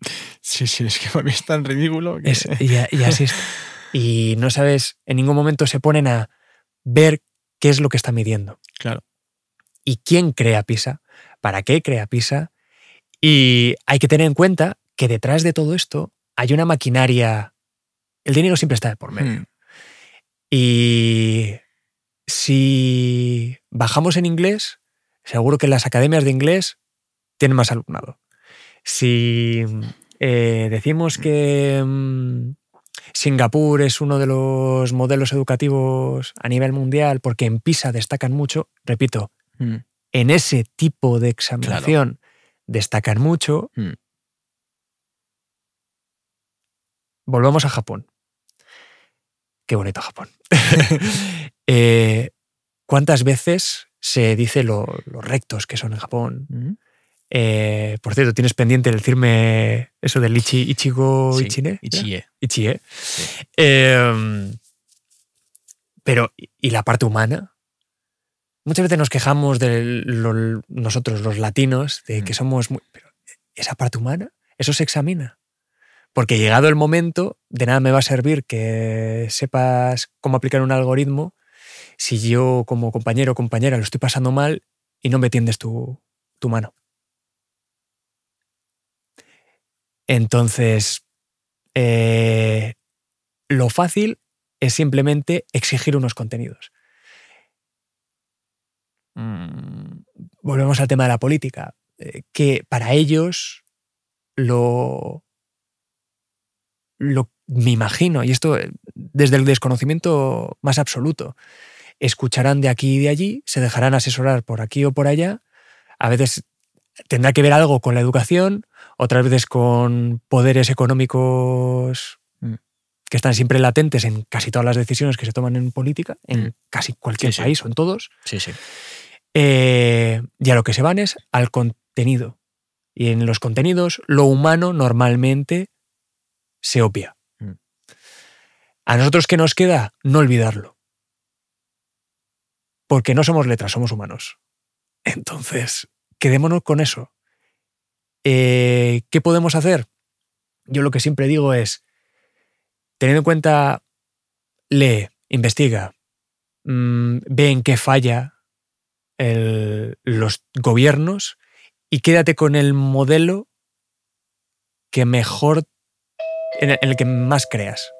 [SPEAKER 1] Sí, sí, es que para mí es tan ridículo. Que...
[SPEAKER 2] Es- y, a- y así es. Y no sabes, en ningún momento se ponen a ver qué es lo que está midiendo.
[SPEAKER 1] Claro.
[SPEAKER 2] y quién crea PISA, para qué crea PISA. Y hay que tener en cuenta que detrás de todo esto hay una maquinaria. El dinero siempre está de por medio.
[SPEAKER 1] Hmm.
[SPEAKER 2] Y si bajamos en inglés, seguro que las academias de inglés tienen más alumnado. Si eh, decimos que mm, Singapur es uno de los modelos educativos a nivel mundial porque en PISA destacan mucho, repito,
[SPEAKER 1] Hmm.
[SPEAKER 2] en ese tipo de examinación destacan mucho.
[SPEAKER 1] Hmm.
[SPEAKER 2] Volvamos a Japón. Qué bonito Japón. Eh, ¿Cuántas veces se dice lo, lo rectos que son en Japón?
[SPEAKER 1] Hmm.
[SPEAKER 2] Eh, por cierto, tienes pendiente de decirme eso del ichi, Ichigo
[SPEAKER 1] Sí,
[SPEAKER 2] Ichine.
[SPEAKER 1] Ichie.
[SPEAKER 2] Ichie. Eh, pero, ¿y la parte humana? Muchas veces nos quejamos de lo- nosotros, los latinos, de que
[SPEAKER 1] Mm.
[SPEAKER 2] somos muy... Pero esa parte humana, eso se examina. Porque llegado el momento, de nada me va a servir que sepas cómo aplicar un algoritmo si yo como compañero o compañera lo estoy pasando mal y no me tiendes tu, tu mano. Entonces, eh, lo fácil es simplemente exigir unos contenidos. Mm, Volvemos al tema de la política, eh, que para ellos lo, lo me imagino, y esto eh, desde el desconocimiento más absoluto, escucharán de aquí y de allí, se dejarán asesorar por aquí o por allá, a veces tendrá que ver algo con la educación, otras veces con poderes económicos
[SPEAKER 1] Mm.
[SPEAKER 2] que están siempre latentes en casi todas las decisiones que se toman en política, en
[SPEAKER 1] Mm.
[SPEAKER 2] casi cualquier
[SPEAKER 1] Sí, sí.
[SPEAKER 2] país o en todos.
[SPEAKER 1] Sí, sí.
[SPEAKER 2] Eh, y a lo que se van es al contenido. Y en los contenidos, lo humano normalmente se obvia.
[SPEAKER 1] Mm.
[SPEAKER 2] A nosotros, ¿qué nos queda? No olvidarlo. Porque no somos letras, somos humanos. Entonces, quedémonos con eso. Eh, ¿Qué podemos hacer? Yo lo que siempre digo es, teniendo en cuenta, lee, investiga, mm, ve en qué falla el- los gobiernos y quédate con el modelo que mejor, en el, en el que más creas.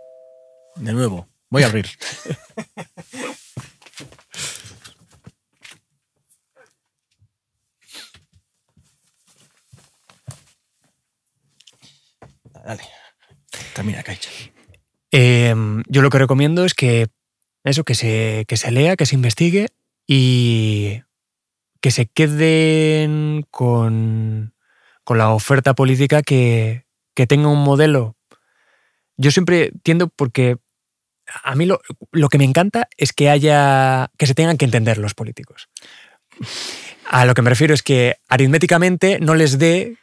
[SPEAKER 1] De nuevo, voy a abrir. Dale. Termina, Kaicha.
[SPEAKER 2] Eh, yo lo que recomiendo es que eso, que se, que se lea, que se investigue y que se queden con, con la oferta política que, que tenga un modelo. Yo siempre tiendo porque a mí lo, lo que me encanta es que haya que se tengan que entender los políticos. A lo que me refiero es que aritméticamente no les dé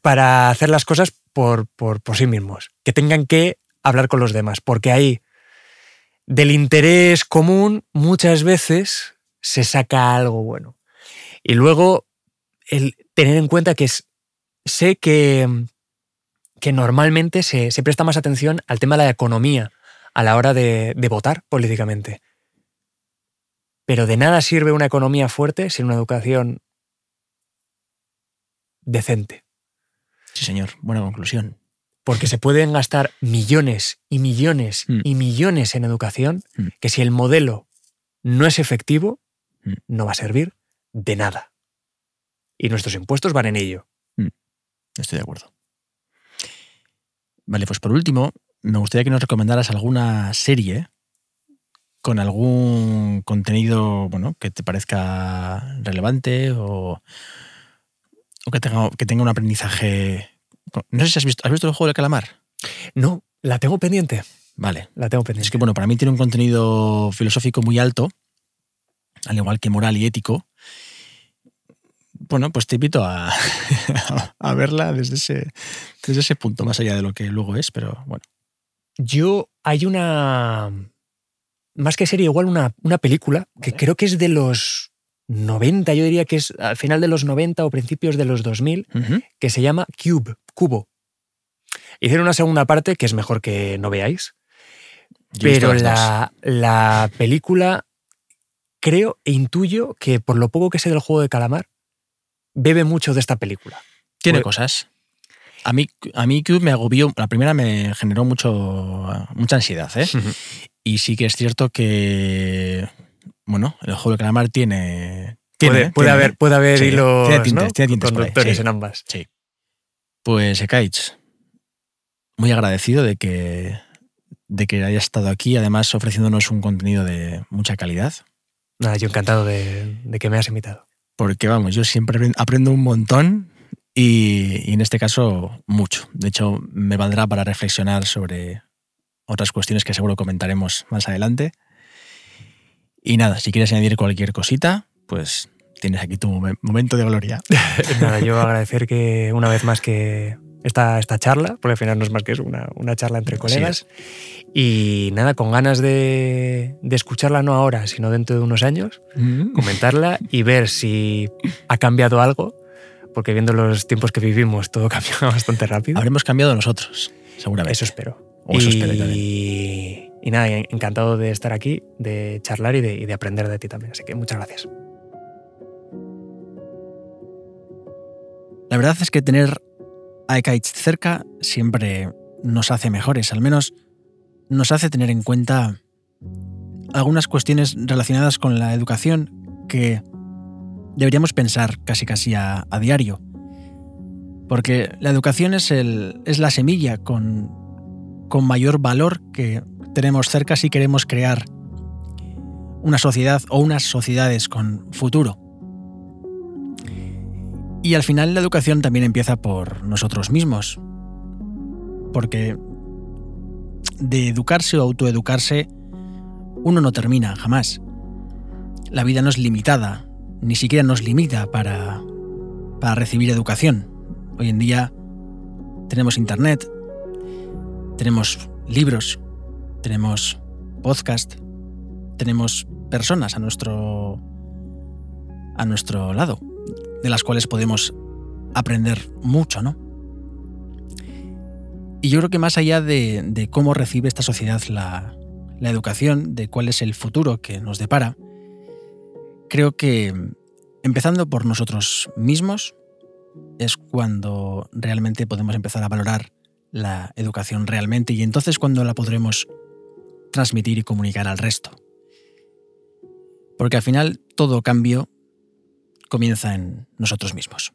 [SPEAKER 2] para hacer las cosas por, por, por sí mismos, que tengan que hablar con los demás, porque ahí del interés común muchas veces se saca algo bueno. Y luego el tener en cuenta que es, sé que, que normalmente se, se presta más atención al tema de la economía a la hora de, de votar políticamente. Pero de nada sirve una economía fuerte sin una educación decente.
[SPEAKER 1] Sí, señor. Buena conclusión.
[SPEAKER 2] Porque se pueden gastar millones y millones
[SPEAKER 1] Mm.
[SPEAKER 2] y millones en educación
[SPEAKER 1] Mm.
[SPEAKER 2] que si el modelo no es efectivo,
[SPEAKER 1] Mm.
[SPEAKER 2] no va a servir de nada. Y nuestros impuestos van en ello.
[SPEAKER 1] Estoy de acuerdo. Vale, pues por último, me gustaría que nos recomendaras alguna serie con algún contenido bueno, que te parezca relevante o, o que, tenga, que tenga un aprendizaje. No sé si has visto, ¿has visto el juego del calamar.
[SPEAKER 2] No, la tengo pendiente.
[SPEAKER 1] Vale.
[SPEAKER 2] La tengo pendiente.
[SPEAKER 1] Es que bueno, para mí tiene un contenido filosófico muy alto, al igual que moral y ético. Bueno, pues te invito a, a verla desde ese, desde ese punto, más allá de lo que luego es, pero bueno.
[SPEAKER 2] Yo hay una. Más que serie, igual una, una película que creo que es de los 90, yo diría que es al final de los 90 o principios de los 2000, que se llama Cube, Cubo. Hicieron una segunda parte que es mejor que no veáis. pero la, la, película creo e intuyo que por lo poco que sé del juego de calamar, bebe mucho de esta película.
[SPEAKER 1] Tiene cosas. A mí, a mí Cube me agobió, la primera me generó mucho, mucha ansiedad, ¿eh? Y sí que es cierto que, bueno, el juego de calamar tiene...
[SPEAKER 2] puede, puede haber, puede haber hilos tiene tintes, tiene tintes en ambas.
[SPEAKER 1] Sí. Pues Ekaich, muy agradecido de que, de que hayas estado aquí, además ofreciéndonos un contenido de mucha calidad.
[SPEAKER 2] Nada, yo encantado de, de que me hayas invitado.
[SPEAKER 1] Porque vamos, yo siempre aprendo un montón y, en este caso mucho. De hecho, me valdrá para reflexionar sobre otras cuestiones que seguro comentaremos más adelante. Y nada, si quieres añadir cualquier cosita, pues tienes aquí tu momento de gloria.
[SPEAKER 2] nada, yo agradecer que una vez más que esta, esta charla, porque al final no es más que una, una charla entre colegas. Y nada, con ganas de, de, escucharla no ahora, sino dentro de unos años, mm. comentarla y ver si ha cambiado algo, porque viendo los tiempos que vivimos todo cambia bastante rápido.
[SPEAKER 1] Habremos cambiado nosotros, seguramente.
[SPEAKER 2] Eso espero. eso espero y, y nada, encantado de estar aquí, de charlar y de, aprender de ti también. Así que muchas gracias.
[SPEAKER 1] La verdad es que tener a cerca siempre nos hace mejores, al menos nos hace tener en cuenta algunas cuestiones relacionadas con la educación que deberíamos pensar casi casi a, diario. Porque la educación es, la semilla con mayor valor que tenemos cerca si queremos crear una sociedad o unas sociedades con futuro. Y al final la educación también empieza por nosotros mismos. Porque de educarse o autoeducarse uno no termina jamás. La vida no es limitada, ni siquiera nos limita para, para recibir educación. Hoy en día tenemos internet, tenemos libros, tenemos podcast, tenemos personas a nuestro a nuestro lado de las cuales podemos aprender mucho, ¿no? Y yo creo que más allá de, cómo recibe esta sociedad la, la educación, de cuál es el futuro que nos depara, creo que empezando por nosotros mismos es cuando realmente podemos empezar a valorar la educación realmente y entonces cuando la podremos transmitir y comunicar al resto. Porque al final todo cambio comienza en nosotros mismos.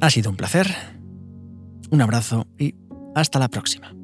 [SPEAKER 1] Ha sido un placer, un abrazo y hasta la próxima.